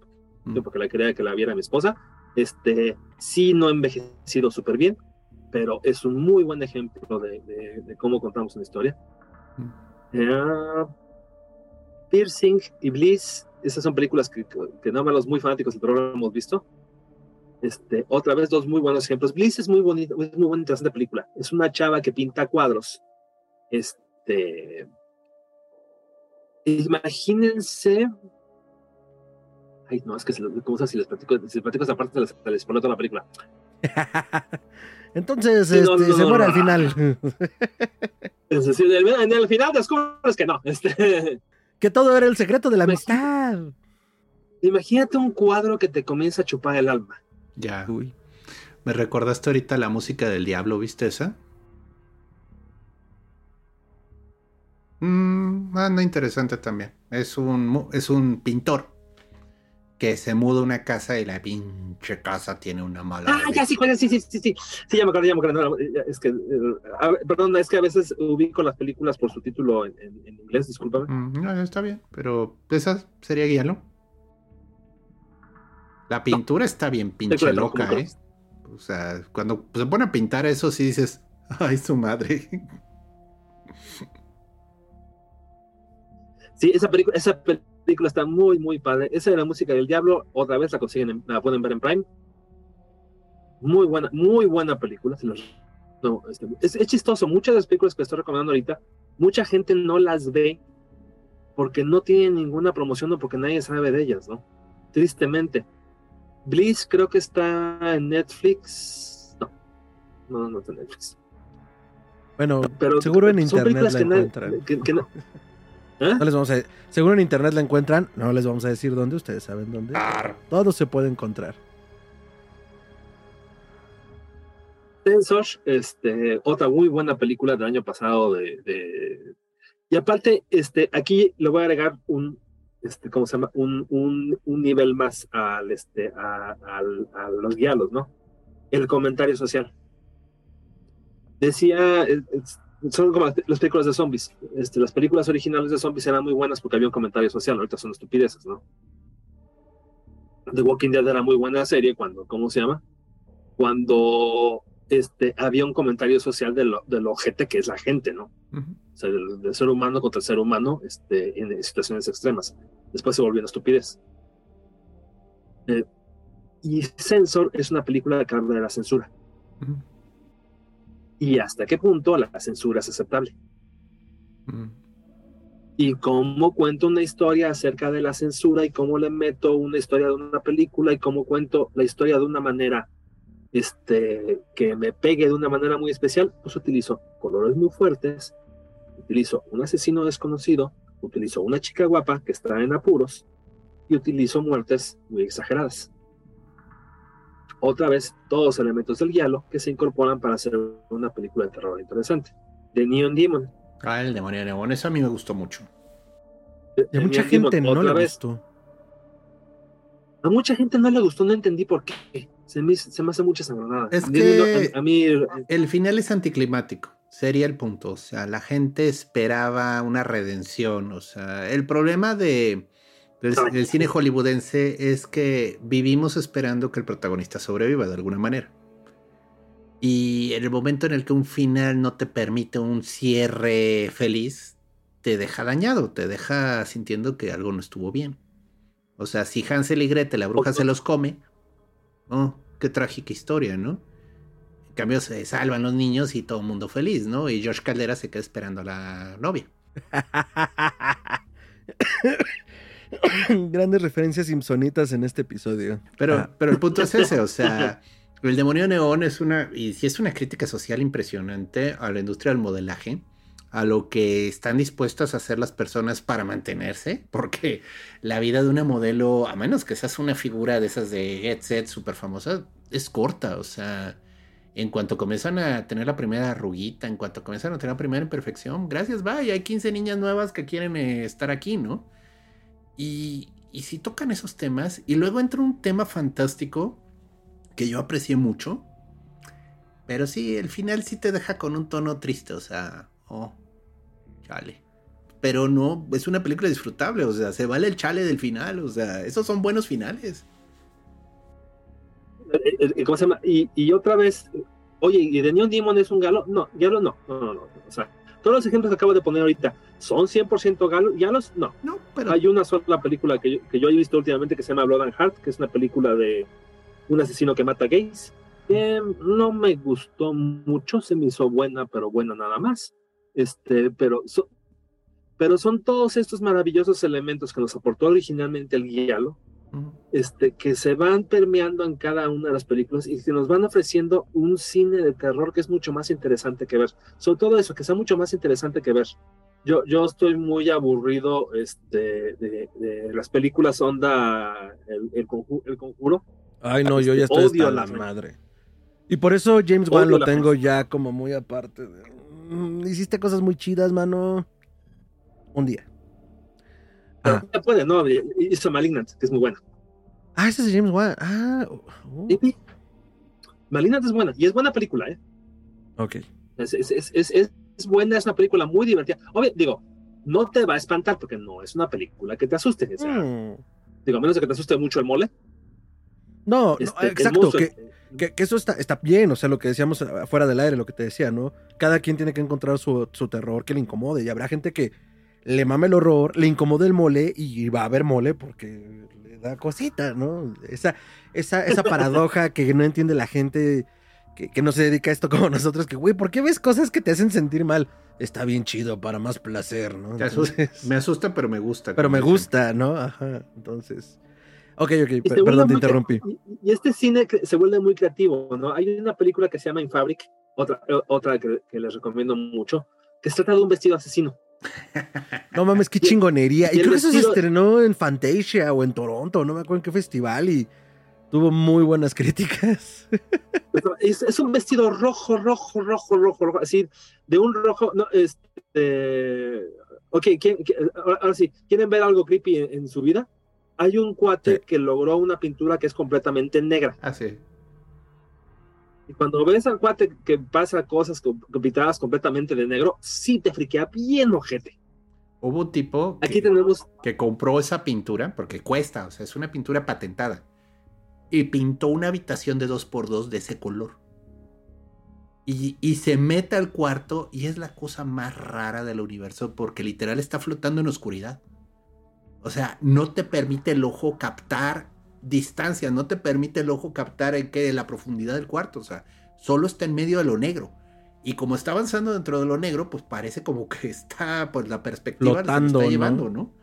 Mm. porque la quería que la viera mi esposa. Este, sí, no ha envejecido súper bien, pero es un muy buen ejemplo de, de- de cómo contamos una historia. Eh, Piercing y Bliss, esas son películas que, que nada más los muy fanáticos del terror hemos visto. Este, otra vez dos muy buenos ejemplos. Bliss es muy bonita, es muy buena, interesante película. Es una chava que pinta cuadros. Este, imagínense Ay, no, es que se lo- ¿cómo se si les platico, si les platico esa parte, se les, les pone toda la película. [laughs] Entonces, Sí, este, no, se muere no. al final. [laughs] [laughs] En el final descubres que no. Este, que todo era el secreto de la Imagínate. amistad. imagínate un cuadro que te comienza a chupar el alma. Ya. Uy. Me recordaste ahorita la música del diablo, ¿viste esa? Mm, anda interesante también. Es un, es un pintor que se muda a una casa y la pinche casa tiene una mala. Ah, ya sí, sí, sí, sí, sí. Sí, ya me acuerdo, ya me acuerdo. No, es que, eh, a perdón, es que a veces ubico las películas por su título en, en- en inglés, discúlpame. Mm, no, está bien, pero esa sería guiarlo. La pintura está bien pinche loca, ¿cómo ¿eh? O sea, cuando se pone a pintar eso, sí dices, [laughs] ay, su madre. Sí, esa película, esa película está muy, muy padre. Esa de la música del diablo, otra vez la consiguen, en- la pueden ver en Prime. Muy buena, muy buena película. se los- no, este, es, es chistoso. Muchas de las películas que estoy recomendando ahorita, mucha gente no las ve porque no tienen ninguna promoción o porque nadie sabe de ellas, ¿no? Tristemente. Bliss creo que está en Netflix. No, no, no está en Netflix. Bueno, Pero seguro en son internet películas la que encuentran. que- que no- [laughs] ¿Eh? No les vamos a seguro en internet la encuentran, no les vamos a decir dónde, ustedes saben dónde. Todo se puede encontrar. Sensor, este, otra muy buena película del año pasado de, de- y aparte, este, aquí le voy a agregar un, este, ¿cómo se llama? Un, un, un nivel más al, este, a, al- a los guialos, ¿no? El comentario social. Decía, es- es- son como las, las películas de zombies. Este, las películas originales de zombies eran muy buenas porque había un comentario social, ahorita son estupideces, ¿no? The Walking Dead era muy buena serie cuando, ¿cómo se llama? Cuando este, había un comentario social de lo, de lo ojete que es la gente, ¿no? Ujú. O sea, del, del ser humano contra el ser humano este, en situaciones extremas. Después se volvió una estupidez. Eh, y Censor es una película que habla de la censura. Ujú. Y hasta qué punto la censura es aceptable. Ujú. Y cómo cuento una historia acerca de la censura y cómo le meto una historia de una película y cómo cuento la historia de una manera este, que me pegue de una manera muy especial, pues utilizo colores muy fuertes, utilizo un asesino desconocido, utilizo una chica guapa que está en apuros y utilizo muertes muy exageradas. Otra vez todos los elementos del guialo que se incorporan para hacer una película de terror interesante. De Neon Demon. Ah, el demonio de Neon, eso a mí me gustó mucho. Y a mucha gente no le gustó. A mucha gente no le gustó, no entendí por qué. Se me, se me hace mucha sangronada. Es que a, mí, el final es anticlimático, sería el punto. O sea, la gente esperaba una redención. O sea, el problema de, del, cine hollywoodense es que vivimos esperando que el protagonista sobreviva de alguna manera. Y en el momento en el que un final no te permite un cierre feliz, te deja dañado, te deja sintiendo que algo no estuvo bien. O sea, si Hansel y Gretel, la bruja se los come, oh, qué trágica historia, ¿no? En cambio se salvan los niños y todo el mundo feliz, ¿no? Y George Caldera se queda esperando a la novia. [laughs] [coughs] Grandes referencias simpsonitas en este episodio. Pero, ah. pero el punto es ese, o sea, [laughs] el demonio neón es una, y sí es una crítica social impresionante a la industria del modelaje, a lo que están dispuestas a hacer las personas para mantenerse, porque la vida de una modelo, a menos que seas una figura de esas de Get Set súper famosa, es corta, o sea, en cuanto comienzan a tener la primera arruguita, en cuanto comienzan a tener la primera imperfección, gracias, vaya, hay 15 niñas nuevas que quieren eh, estar aquí, ¿no? Y, y si tocan esos temas, y luego entra un tema fantástico que yo aprecié mucho. Pero sí, el final sí te deja con un tono triste, o sea, oh, chale. Pero no, es una película disfrutable, o sea, se vale el chale del final, o sea, esos son buenos finales. Eh, eh, ¿Cómo se llama? Y, otra vez, oye, ¿y de Neon Demon es un galo? No, galo no, no, no, no, o sea, todos los ejemplos que acabo de poner ahorita son 100% galos, galos, no. No, pero... Hay una sola película que yo, que yo he visto últimamente que se llama Blood and Heart, que es una película de un asesino que mata gays. no me gustó mucho, se me hizo buena, pero buena nada más. Este, pero, pero son todos estos maravillosos elementos que nos aportó originalmente el guialo, este, que se van permeando en cada una de las películas y que nos van ofreciendo un cine de terror que es mucho más interesante que ver. Sobre todo eso, que sea mucho más interesante que ver. Yo, yo estoy muy aburrido este, de, las películas onda el, el, conjuro, Ay, no, yo ya estoy hasta la madre. Y por eso James Wan lo tengo ya como muy aparte. Mm, hiciste cosas muy chidas, mano. Un día. Ah. Puede, no, hizo Malignant, que es muy buena. Ah, ese es James Wan. Ah. Oh. Malignant es buena, y es buena película, ¿eh? Ok. Es, es, es, es, buena, es una película muy divertida. Obvio, digo, no te va a espantar porque no es una película que te asuste. Mm. Digo, a menos de que te asuste mucho el mole. No, este, exacto, que, eso está, está bien, o sea, lo que decíamos afuera del aire, lo que te decía, ¿no? Cada quien tiene que encontrar su, terror que le incomode, y habrá gente que le mame el horror, le incomode el mole, y va a haber mole porque le da cosita, ¿no? Esa, esa, esa [laughs] paradoja que no entiende la gente que, no se dedica a esto [laughs] como nosotros, que, güey, ¿por qué ves cosas que te hacen sentir mal? Está bien chido para más placer, ¿no? me asusta, pero me gusta. Pero me gusta, ¿no? Ajá, entonces... Ok, ok, perdón, te interrumpí. Y, este cine se vuelve muy creativo, ¿no? Hay una película que se llama In Fabric, otra, eh, otra que, les recomiendo mucho, que se trata de un vestido asesino. [laughs] No mames, qué chingonería. Y, creo que eso se estrenó en Fantasia o en Toronto, no me acuerdo en qué festival, y tuvo muy buenas críticas. Es, un vestido rojo, rojo, rojo, rojo, rojo, así, de un rojo, no, este, ok, ahora sí, ¿quieren ver algo creepy en su vida? hay un cuate que logró una pintura que es completamente negra. Ah, sí. Y cuando ves al cuate que pasa cosas pintadas completamente de negro, sí te friquea bien ojete. Hubo un tipo que, Aquí tenemos... que compró esa pintura, porque cuesta, o sea, es una pintura patentada. Y pintó una habitación de dos por dos de ese color. Y, y, se mete al cuarto y es la cosa más rara del universo porque literal está flotando en oscuridad. O sea, no te permite el ojo captar distancia, no te permite el ojo captar en qué la profundidad del cuarto, o sea, solo está en medio de lo negro. Y como está avanzando dentro de lo negro, pues parece como que está, pues la perspectiva está llevando, ¿no? No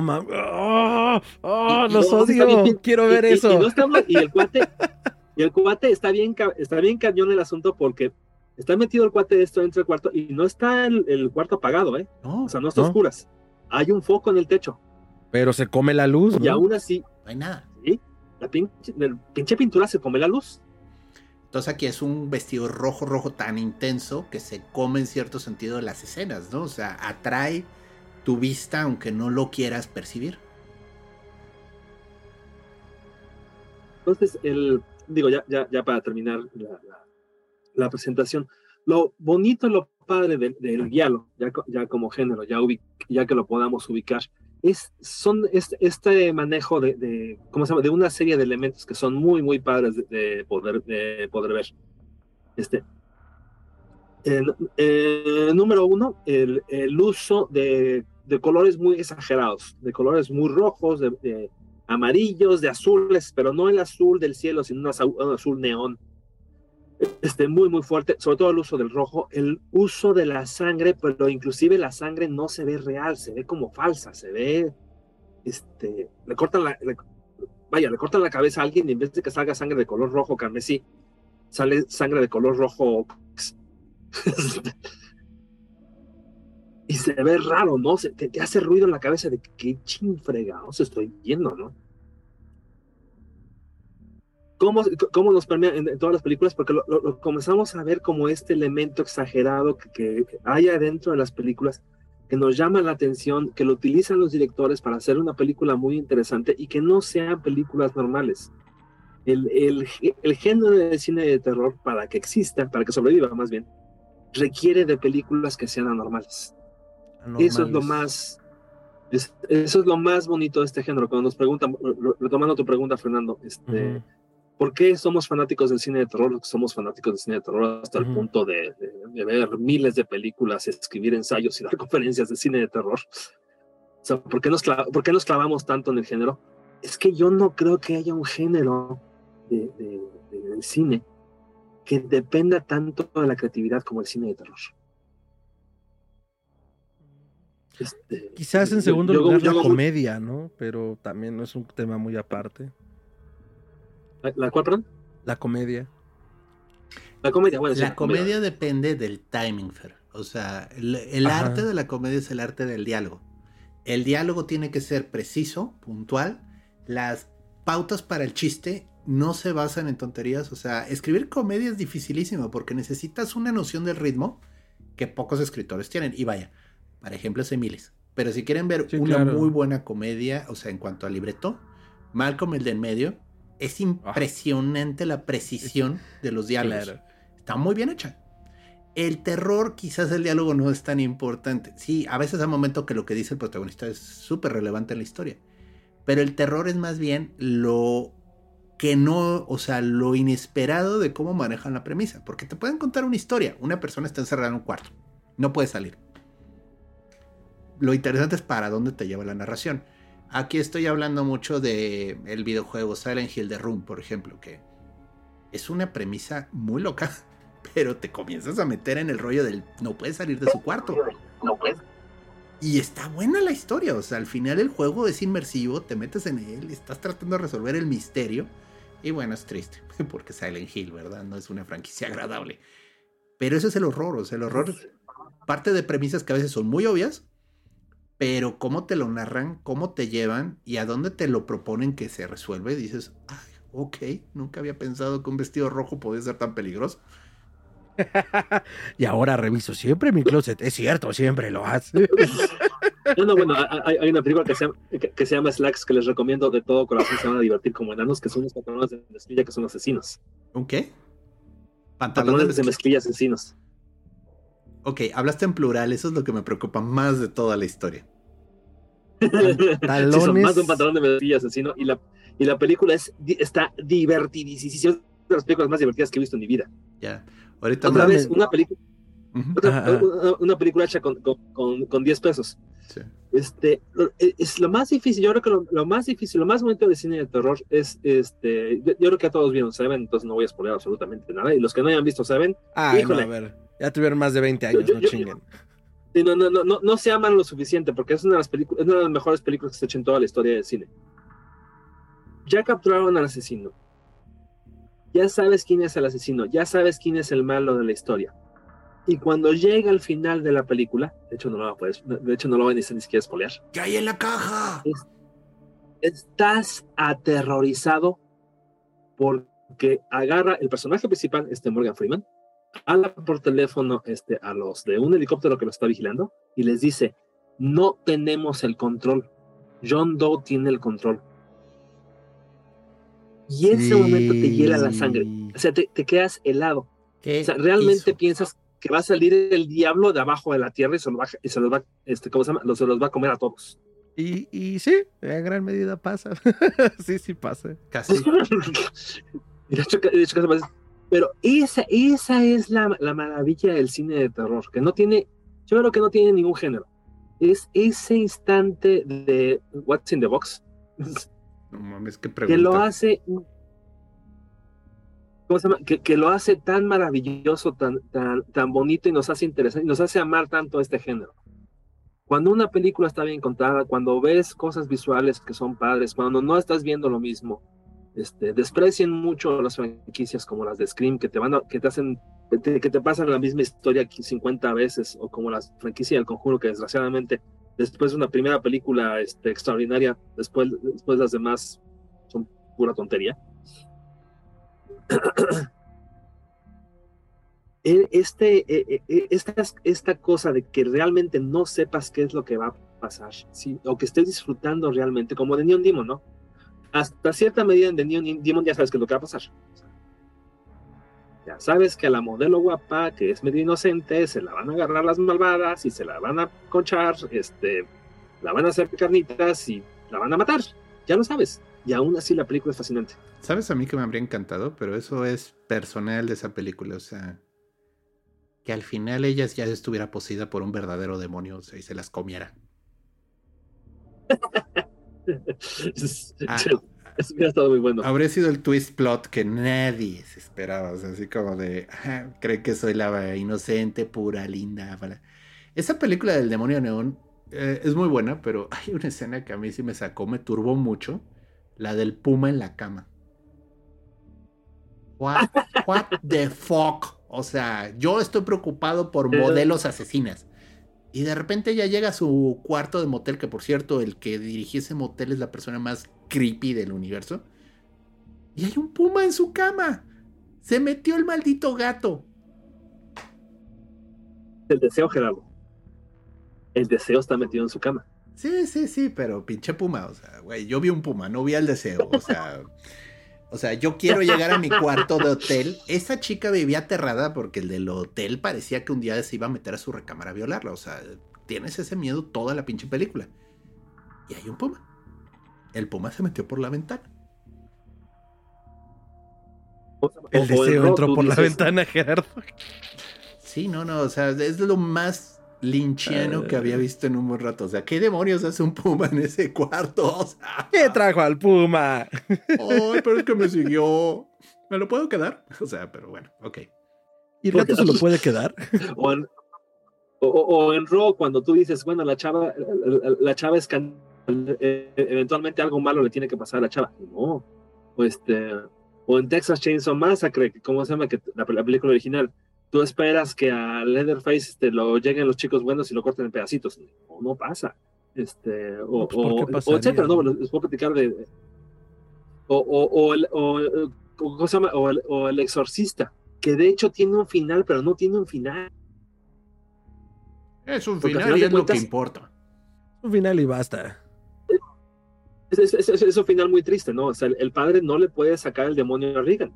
mames. ¡Oh, oh, los odio! Quiero ver eso. Y, el cuate, y el cuate está bien, está bien cañón el asunto porque está metido el cuate esto dentro del cuarto y no está el, cuarto apagado, ¿eh? o sea, no está oscuras. Hay un foco en el techo. Pero se come la luz. Y aún así. No hay nada. ¿sí? la pinche, pinche pintura se come la luz. Entonces aquí es un vestido rojo, rojo tan intenso que se come en cierto sentido las escenas, ¿no? O sea, atrae tu vista aunque no lo quieras percibir. Entonces, el, digo, ya, ya, ya para terminar la, presentación, lo bonito, lo padre del, del ya, ya como género, ya, ya que lo podamos ubicar, es, son este, manejo de, de, ¿cómo se llama? de una serie de elementos que son muy, muy padres de, poder, de poder ver. Este, número uno, el, el uso de, de, colores muy exagerados, de colores muy rojos, de, amarillos, de azules, pero no el azul del cielo, sino un azul, un azul neón este, muy, muy fuerte, sobre todo el uso del rojo, el uso de la sangre, pero inclusive la sangre no se ve real, se ve como falsa, se ve, este, le cortan la, vaya, le cortan la cabeza a alguien y en vez de que salga sangre de color rojo carmesí, sale sangre de color rojo. [laughs] y se ve raro, ¿no? Se, te, hace ruido en la cabeza de qué se estoy viendo, ¿no? cómo, cómo nos permea en, todas las películas, porque lo, comenzamos a ver como este elemento exagerado que, que, hay adentro de las películas, que nos llama la atención, que lo utilizan los directores para hacer una película muy interesante y que no sean películas normales. El, el, el género de cine de terror, para que exista, para que sobreviva más bien, requiere de películas que sean anormales. Eso es lo más... eso es lo más bonito de este género. Cuando nos preguntan, retomando tu pregunta, Fernando, este, ¿Por qué somos fanáticos del cine de terror? Somos fanáticos del cine de terror hasta el punto de, ver miles de películas, escribir ensayos y dar [laughs] conferencias de cine de terror. O sea, ¿por qué, nos ¿por qué nos clavamos tanto en el género? Es que yo no creo que haya un género de, del cine que dependa tanto de la creatividad como el cine de terror. Este, Quizás en segundo lugar la comedia, ¿no? Pero también no es un tema muy aparte. ¿La, cuál, perdón? La comedia. La comedia, bueno. La comedia depende del timing, Fer. O sea, el, arte de la comedia es el arte del diálogo. El diálogo tiene que ser preciso, puntual. Las pautas para el chiste no se basan en tonterías. O sea, escribir comedia es dificilísimo porque necesitas una noción del ritmo que pocos escritores tienen. Y vaya, para ejemplo, es miles. Pero si quieren ver una muy buena comedia, o sea, en cuanto al libreto, Malcolm el de en medio es impresionante la precisión de los diálogos. Está muy bien hecha. El terror, quizás el diálogo no es tan importante. Sí, a veces hay momentos que lo que dice el protagonista es súper relevante en la historia. Pero el terror es más bien lo que no, o sea, lo inesperado de cómo manejan la premisa. Porque te pueden contar una historia. Una persona está encerrada en un cuarto. No puede salir. Lo interesante es para dónde te lleva la narración. Aquí estoy hablando mucho de el videojuego Silent Hill de Room, por ejemplo, que es una premisa muy loca, [laughs] pero te comienzas a meter en el rollo del no puedes salir de su cuarto. No puedes. Y está buena la historia, o sea, al final el juego es inmersivo, te metes en él, estás tratando de resolver el misterio. Y bueno, es triste, [laughs] porque Silent Hill, ¿verdad? No es una franquicia [laughs] agradable. Pero ese es el horror, o sea, el horror parte de premisas que a veces son muy obvias, pero cómo te lo narran, cómo te llevan y a dónde te lo proponen que se resuelve, dices, Ay, ok, nunca había pensado que un vestido rojo podía ser tan peligroso. [laughs] y ahora reviso siempre mi closet. Es cierto, siempre lo hace. [laughs] no, no, bueno, hay, una película que se, llama, que, se llama Slacks que les recomiendo de todo corazón. Se van a divertir como enanos, que son unos pantalones de mezclilla que son asesinos. ¿Un qué? Pantalones, de mezclilla asesinos. Ok, hablaste en plural, eso es lo que me preocupa más de toda la historia. [laughs] Pantalones. Sí, son más de un pantalón de mezclilla asesino y la, y la película es, está divertidísima. Es de las películas más divertidas que he visto en mi vida. Ya, ahorita Otra vez, una película. una, película hecha con, con, con, 10 pesos. Sí. Este, es lo más difícil, yo creo que lo, más difícil, lo más bonito de cine de terror es, este, yo, creo que a todos vieron Seven, entonces no voy a spoiler absolutamente nada, y los que no hayan visto Seven, ah, híjole, a ver, ya tuvieron más de 20 años, no [laughs] chinguen. No, no, no, no, no se aman lo suficiente porque es una de las películas, es una de las mejores películas que se ha hecho en toda la historia del cine. Ya capturaron al asesino. Ya sabes quién es el asesino, ya sabes quién es el malo de la historia. Y cuando llega al final de la película, de hecho no lo puedes, de hecho no lo voy ni, ni siquiera espolear. ¿Qué hay en la caja? estás aterrorizado porque agarra el personaje principal, este Morgan Freeman, habla por teléfono este, a los de un helicóptero que lo está vigilando y les dice, no tenemos el control, John Doe tiene el control. Y ese momento te hiela la sangre, o sea, te, quedas helado. O sea, realmente piensas que va a salir el diablo de abajo de la tierra y se, va, y se los va, este, ¿cómo se llama? se los va a comer a todos. Y, y sí, en gran medida pasa. [laughs] sí, sí pasa. Casi. [laughs] de hecho, pero esa, esa es la, la, maravilla del cine de terror, que no tiene, yo creo que no tiene ningún género. Es ese instante de What's in the Box. No mames, qué pregunta. Que lo hace. ¿Cómo se llama? Que, que, lo hace tan maravilloso, tan, tan, tan bonito y nos hace interesante, y nos hace amar tanto este género. Cuando una película está bien contada, cuando ves cosas visuales que son padres, cuando no estás viendo lo mismo, este, desprecian mucho las franquicias como las de Scream, que te van que te hacen, que te, pasan la misma historia 50 veces, o como las franquicias del conjuro, que desgraciadamente después de una primera película este, extraordinaria, después, después las demás son pura tontería. [clears throat] E, este, e, e, esta, esta cosa de que realmente no sepas qué es lo que va a pasar, o que estés disfrutando realmente, como de Neon Demon, ¿no? Hasta cierta medida en The Neon Demon ya sabes qué es lo que va a pasar. Ya sabes que a la modelo guapa, que es medio inocente, se la van a agarrar las malvadas y se la van a conchar, este, la van a hacer carnitas y la van a matar. Ya lo sabes. Y aún así la película es fascinante. ¿Sabes a mí que me habría encantado? Pero eso es personal de esa película. O sea, que al final ella ya estuviera poseída por un verdadero demonio y se las comiera. [laughs] ah, eso hubiera estado muy bueno. Habría sido el twist plot que nadie se esperaba. O sea, así como de, cree que soy la inocente, pura, linda. Esa película del demonio neón eh, es muy buena, pero [laughs] hay una escena que a mí sí me sacó, me turbó mucho. La del puma en la cama. What, what the fuck? O sea, yo estoy preocupado por [laughs] modelos asesinas. Y de repente ella llega a su cuarto de motel, que por cierto, el que dirigía ese motel es la persona más creepy del universo. Y hay un puma en su cama. Se metió el maldito gato. El deseo, Gerardo. El deseo está metido en su cama. Sí, sí, sí, pero pinche puma. O sea, güey, yo vi un puma, no vi al deseo. O sea. [laughs] O sea, yo quiero llegar a mi [laughs] cuarto de hotel. Esa chica vivía aterrada porque el del hotel parecía que un día se iba a meter a su recámara a violarla. O sea, tienes ese miedo toda la pinche película. Y hay un puma. El puma se metió por la ventana. El deseo entró por la ventana, Gerardo. Sí, no, no, o sea, es lo más linchiano que había visto en un buen rato. O sea, ¿qué demonios hace un puma en ese cuarto? O sea, ¿Qué trajo al puma? Ay, pero es que me siguió. ¿Me lo puedo quedar? O sea, pero bueno, ok. ¿Y el gato se lo puede quedar? [laughs] O en, o, en Raw, cuando tú dices, bueno, la chava, la, chava es eh, eventualmente algo malo le tiene que pasar a la chava. No. O, este, o en Texas Chainsaw Massacre, ¿cómo se llama? Que la película original tú esperas que a Leatherface este, lo lleguen los chicos buenos y lo corten en pedacitos. O no pasa. Este, o, pues, o, o, etcétera, no, les puedo platicar de. O, o, el, o, el, o el exorcista, que de hecho tiene un final, pero no tiene un final. Es un final y es lo que importa. Un final y basta. Es, es, es, un final muy triste, ¿no? O sea, el, el, padre no le puede sacar el demonio a Regan.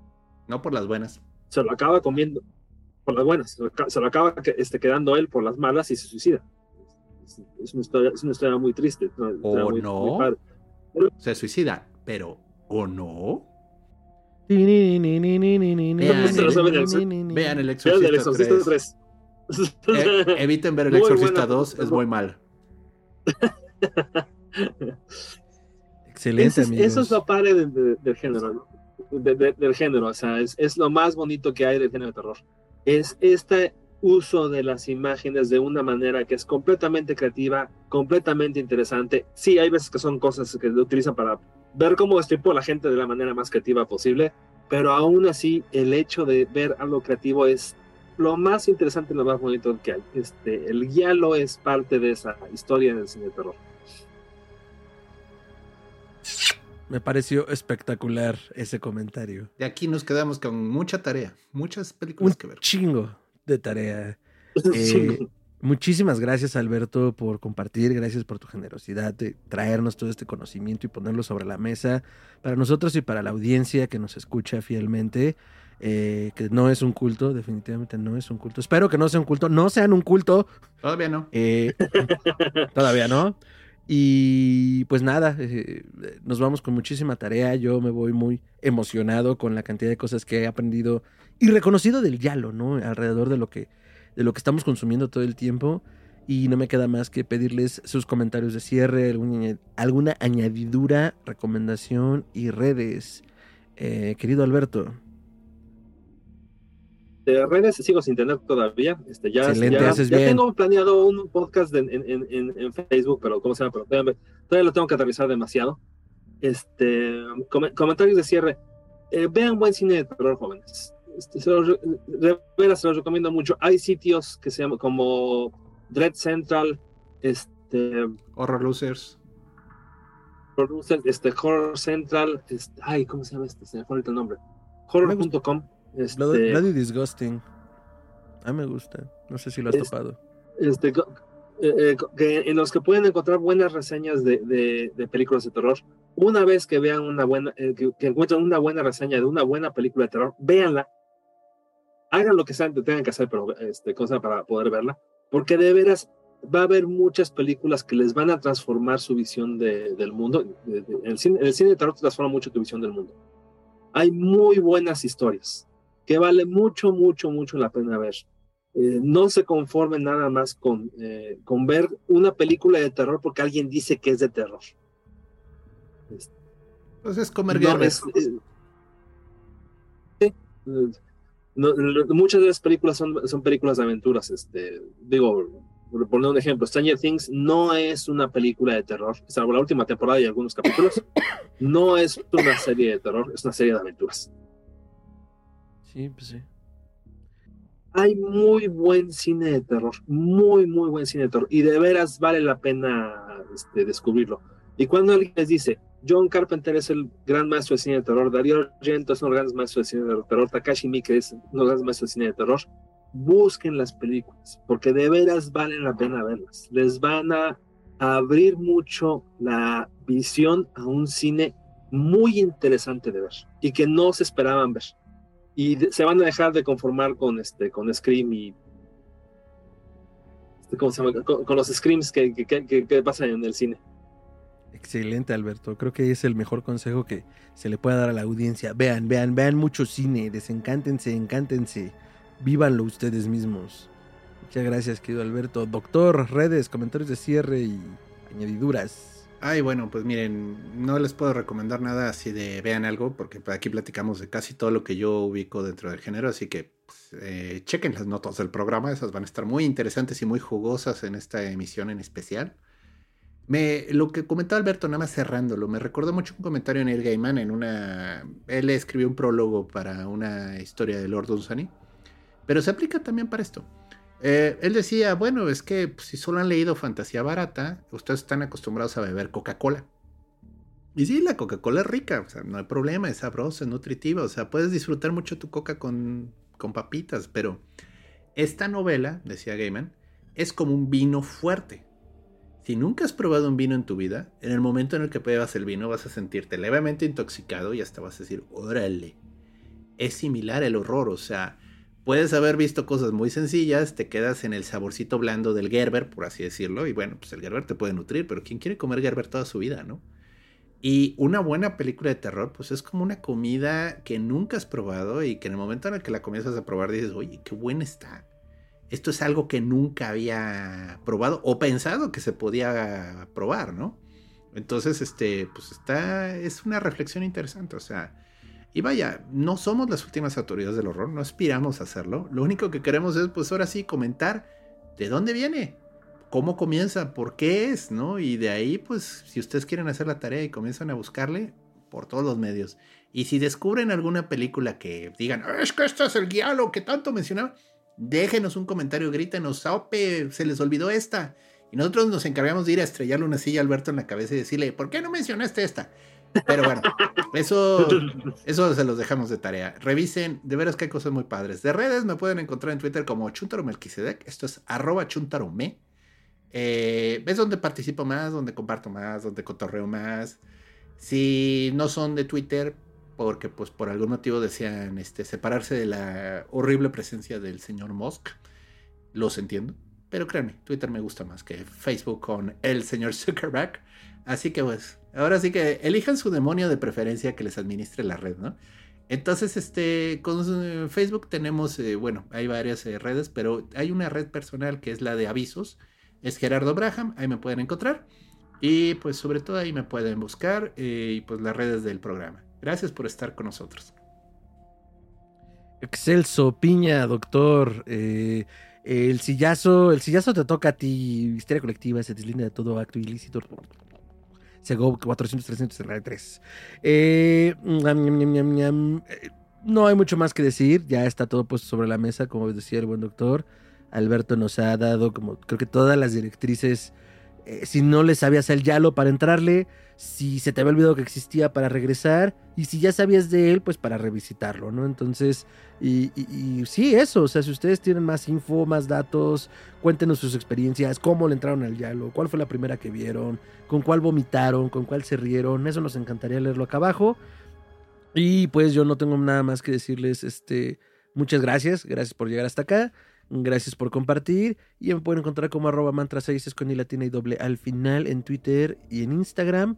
No por las buenas. Se lo acaba comiendo por las buenas. Se lo acaba este, quedando él por las malas y se suicida. Es, una, historia, muy triste. ¿O no? se suicida, pero ¿o no? Vean, el Exorcista, 3. Eh, eviten ver el [laughs] Exorcista 2, es muy mal. [laughs] Excelente, eso, eso es lo padre del género, del género, o sea, es, es, lo más bonito que hay del género de terror es este uso de las imágenes de una manera que es completamente creativa, completamente interesante. Sí, hay veces que son cosas que se utilizan para ver cómo destripo a la gente de la manera más creativa posible, pero aún así el hecho de ver algo creativo es lo más interesante lo más bonito que hay. Este, el guialo es parte de esa historia del cine de terror. Me pareció espectacular ese comentario. De aquí nos quedamos con mucha tarea, muchas películas que ver. Chingo de tarea. Eh, muchísimas gracias, Alberto, por compartir. Gracias por tu generosidad de traernos todo este conocimiento y ponerlo sobre la mesa para nosotros y para la audiencia que nos escucha fielmente. Eh, que no es un culto, definitivamente no es un culto. Espero que no sea un culto, no sean un culto. Todavía no. Eh, [laughs] todavía no. Y pues nada, eh, nos vamos con muchísima tarea. Yo me voy muy emocionado con la cantidad de cosas que he aprendido y reconocido del Yalo, ¿no? Alrededor de lo que, de lo que estamos consumiendo todo el tiempo. Y no me queda más que pedirles sus comentarios de cierre, alguna, alguna añadidura, recomendación y redes. Eh, querido Alberto de redes sigo sin tener todavía. Este, ya, ya, tengo planeado un podcast en, en, en, Facebook, pero ¿cómo se llama? Pero todavía, lo tengo que aterrizar demasiado. Este, comentarios de cierre. Eh, vean buen cine de terror, jóvenes. Este, se, los, se los recomiendo mucho. Hay sitios que se llaman como Dread Central, este, Horror Losers. Horror, este, Horror Central, este, ay, ¿cómo se llama este? Se me fue el nombre. Horror.com este, Bloody Disgusting. A mí me gusta. No sé si lo has topado. Este, eh, eh, en los que pueden encontrar buenas reseñas de, de, películas de terror. Una vez que vean una buena, eh, que, encuentren una buena reseña de una buena película de terror, véanla. Hagan lo que sean, tengan que hacer, pero este, cosa para poder verla. Porque de veras va a haber muchas películas que les van a transformar su visión del mundo. el, cine, el cine de terror transforma mucho tu visión del mundo. Hay muy buenas historias que vale mucho, mucho, mucho la pena ver. Eh, no se conformen nada más con, eh, con ver una película de terror porque alguien dice que es de terror. Pues es comer no, eh, muchas de las películas son, son películas de aventuras. Este, digo, por poner un ejemplo, Stranger Things no es una película de terror, salvo la última temporada y algunos capítulos. [coughs] No es una serie de terror, es una serie de aventuras. Sí, pues sí. Hay muy buen cine de terror, muy, muy buen cine de terror, y de veras vale la pena este, descubrirlo. Y cuando alguien les dice, John Carpenter es el gran maestro de cine de terror, Darío Argento es un gran maestro de cine de terror, Takashi Miike es un gran maestro de cine de terror, busquen las películas, porque de veras valen la pena verlas. Les van a abrir mucho la visión a un cine muy interesante de ver y que no se esperaban ver y se van a dejar de conformar con este con Scream y este, ¿cómo se llama? Con, los Screams que, que, pasan en el cine. Excelente, Alberto. Creo que es el mejor consejo que se le puede dar a la audiencia. Vean, vean, vean mucho cine, desencántense, encántense, vívanlo ustedes mismos. Muchas gracias, querido Alberto. Doctor, redes, comentarios de cierre y añadiduras. Ay, bueno, pues miren, no les puedo recomendar nada así de vean algo, porque aquí platicamos de casi todo lo que yo ubico dentro del género, así que pues, eh, chequen las notas del programa, esas van a estar muy interesantes y muy jugosas en esta emisión en especial. Lo que comentaba Alberto, nada más cerrándolo, me recordó mucho un comentario en el Gaiman en una... Él escribió un prólogo para una historia de Lord Dunsany, pero se aplica también para esto. Eh, él decía, bueno, es que pues, si solo han leído Fantasía Barata, ustedes están acostumbrados a beber Coca-Cola. Y sí, la Coca-Cola es rica, o sea, no hay problema, es sabrosa, es nutritiva, o sea, puedes disfrutar mucho tu coca con, con papitas, pero esta novela, decía Gaiman, es como un vino fuerte. Si nunca has probado un vino en tu vida, en el momento en el que pruebas el vino vas a sentirte levemente intoxicado y hasta vas a decir, órale, es similar el horror, o sea, puedes haber visto cosas muy sencillas, te quedas en el saborcito blando del Gerber, por así decirlo, y bueno, pues el Gerber te puede nutrir, pero ¿quién quiere comer Gerber toda su vida, no? Y una buena película de terror, pues es como una comida que nunca has probado y que en el momento en el que la comienzas a probar dices, oye, qué buena está. Esto es algo que nunca había probado o pensado que se podía probar, ¿no? Entonces, este, pues está, es una reflexión interesante, o sea, y vaya, no somos las últimas autoridades del horror, no aspiramos a hacerlo. Lo único que queremos es, pues ahora sí, comentar de dónde viene, cómo comienza, por qué es, ¿no? Y de ahí, pues, si ustedes quieren hacer la tarea y comienzan a buscarle, por todos los medios. Y si descubren alguna película que digan, es que este es el guialo que tanto mencionaba, déjenos un comentario, grítenos, se les olvidó esta. Y nosotros nos encargamos de ir a estrellarle una silla a Alberto en la cabeza y decirle, ¿por qué no mencionaste esta? Pero bueno, eso, [laughs] eso se los dejamos de tarea. Revisen, de veras que hay cosas muy padres. De redes me pueden encontrar en Twitter como Chuntaro Melquisedec. Esto es arroba chuntarome. Eh, ¿Ves donde participo más? Donde comparto más, donde cotorreo más. Si no son de Twitter, porque pues por algún motivo desean este, separarse de la horrible presencia del señor Musk, los entiendo. Pero créanme, Twitter me gusta más que Facebook con el señor Zuckerberg. Así que pues, ahora sí que elijan su demonio de preferencia que les administre la red, ¿no? Entonces, este, con eh, Facebook tenemos, eh, bueno, hay varias eh, redes, pero hay una red personal que es la de avisos. Es Gerardo Braham, ahí me pueden encontrar. Y pues sobre todo ahí me pueden buscar y pues las redes del programa. Gracias por estar con nosotros. Excelso, piña, doctor. el sillazo, el sillazo te toca a ti. Historia colectiva se deslinda de todo acto ilícito. Sego 400, eh, no hay mucho más que decir, ya está todo puesto sobre la mesa, como decía el buen doctor. Alberto nos ha dado como creo que todas las directrices, eh, si no le sabías el yalo para entrarle, si se te había olvidado que existía para regresar. Y si ya sabías de él, pues para revisitarlo, ¿no? Entonces, y, sí, eso, o sea, si ustedes tienen más info, más datos, cuéntenos sus experiencias, cómo le entraron al Yalo, cuál fue la primera que vieron, con cuál vomitaron, con cuál se rieron, eso nos encantaría leerlo acá abajo. Y pues yo no tengo nada más que decirles, este, muchas gracias, gracias por llegar hasta acá. Gracias por compartir. Y me pueden encontrar como arroba mantra 6 con y latina y doble al final en Twitter y en Instagram.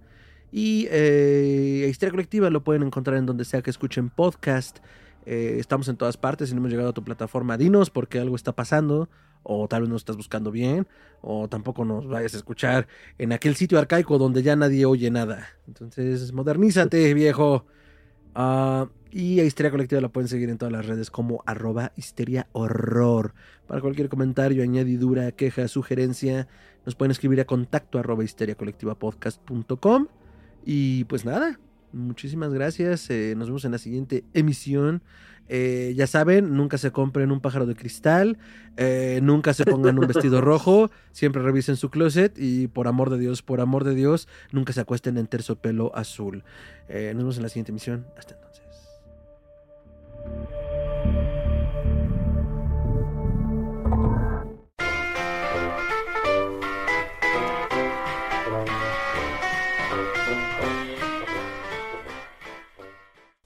Y eh, Historia Colectiva lo pueden encontrar en donde sea que escuchen podcast. Eh, estamos en todas partes. Si no hemos llegado a tu plataforma, dinos porque algo está pasando. O tal vez no estás buscando bien. O tampoco nos vayas a escuchar en aquel sitio arcaico donde ya nadie oye nada. Entonces, modernízate, viejo. Ah, y a Histeria Colectiva la pueden seguir en todas las redes como arroba histeria horror. Para cualquier comentario, añadidura, queja, sugerencia, nos pueden escribir a contacto arroba podcast.com Y pues nada, muchísimas gracias. Eh, nos vemos en la siguiente emisión. Eh, ya saben, nunca se compren un pájaro de cristal, eh, nunca se pongan un vestido [laughs] rojo, siempre revisen su closet y por amor de Dios, por amor de Dios, nunca se acuesten en terciopelo azul. nos vemos en la siguiente emisión. Hasta entonces.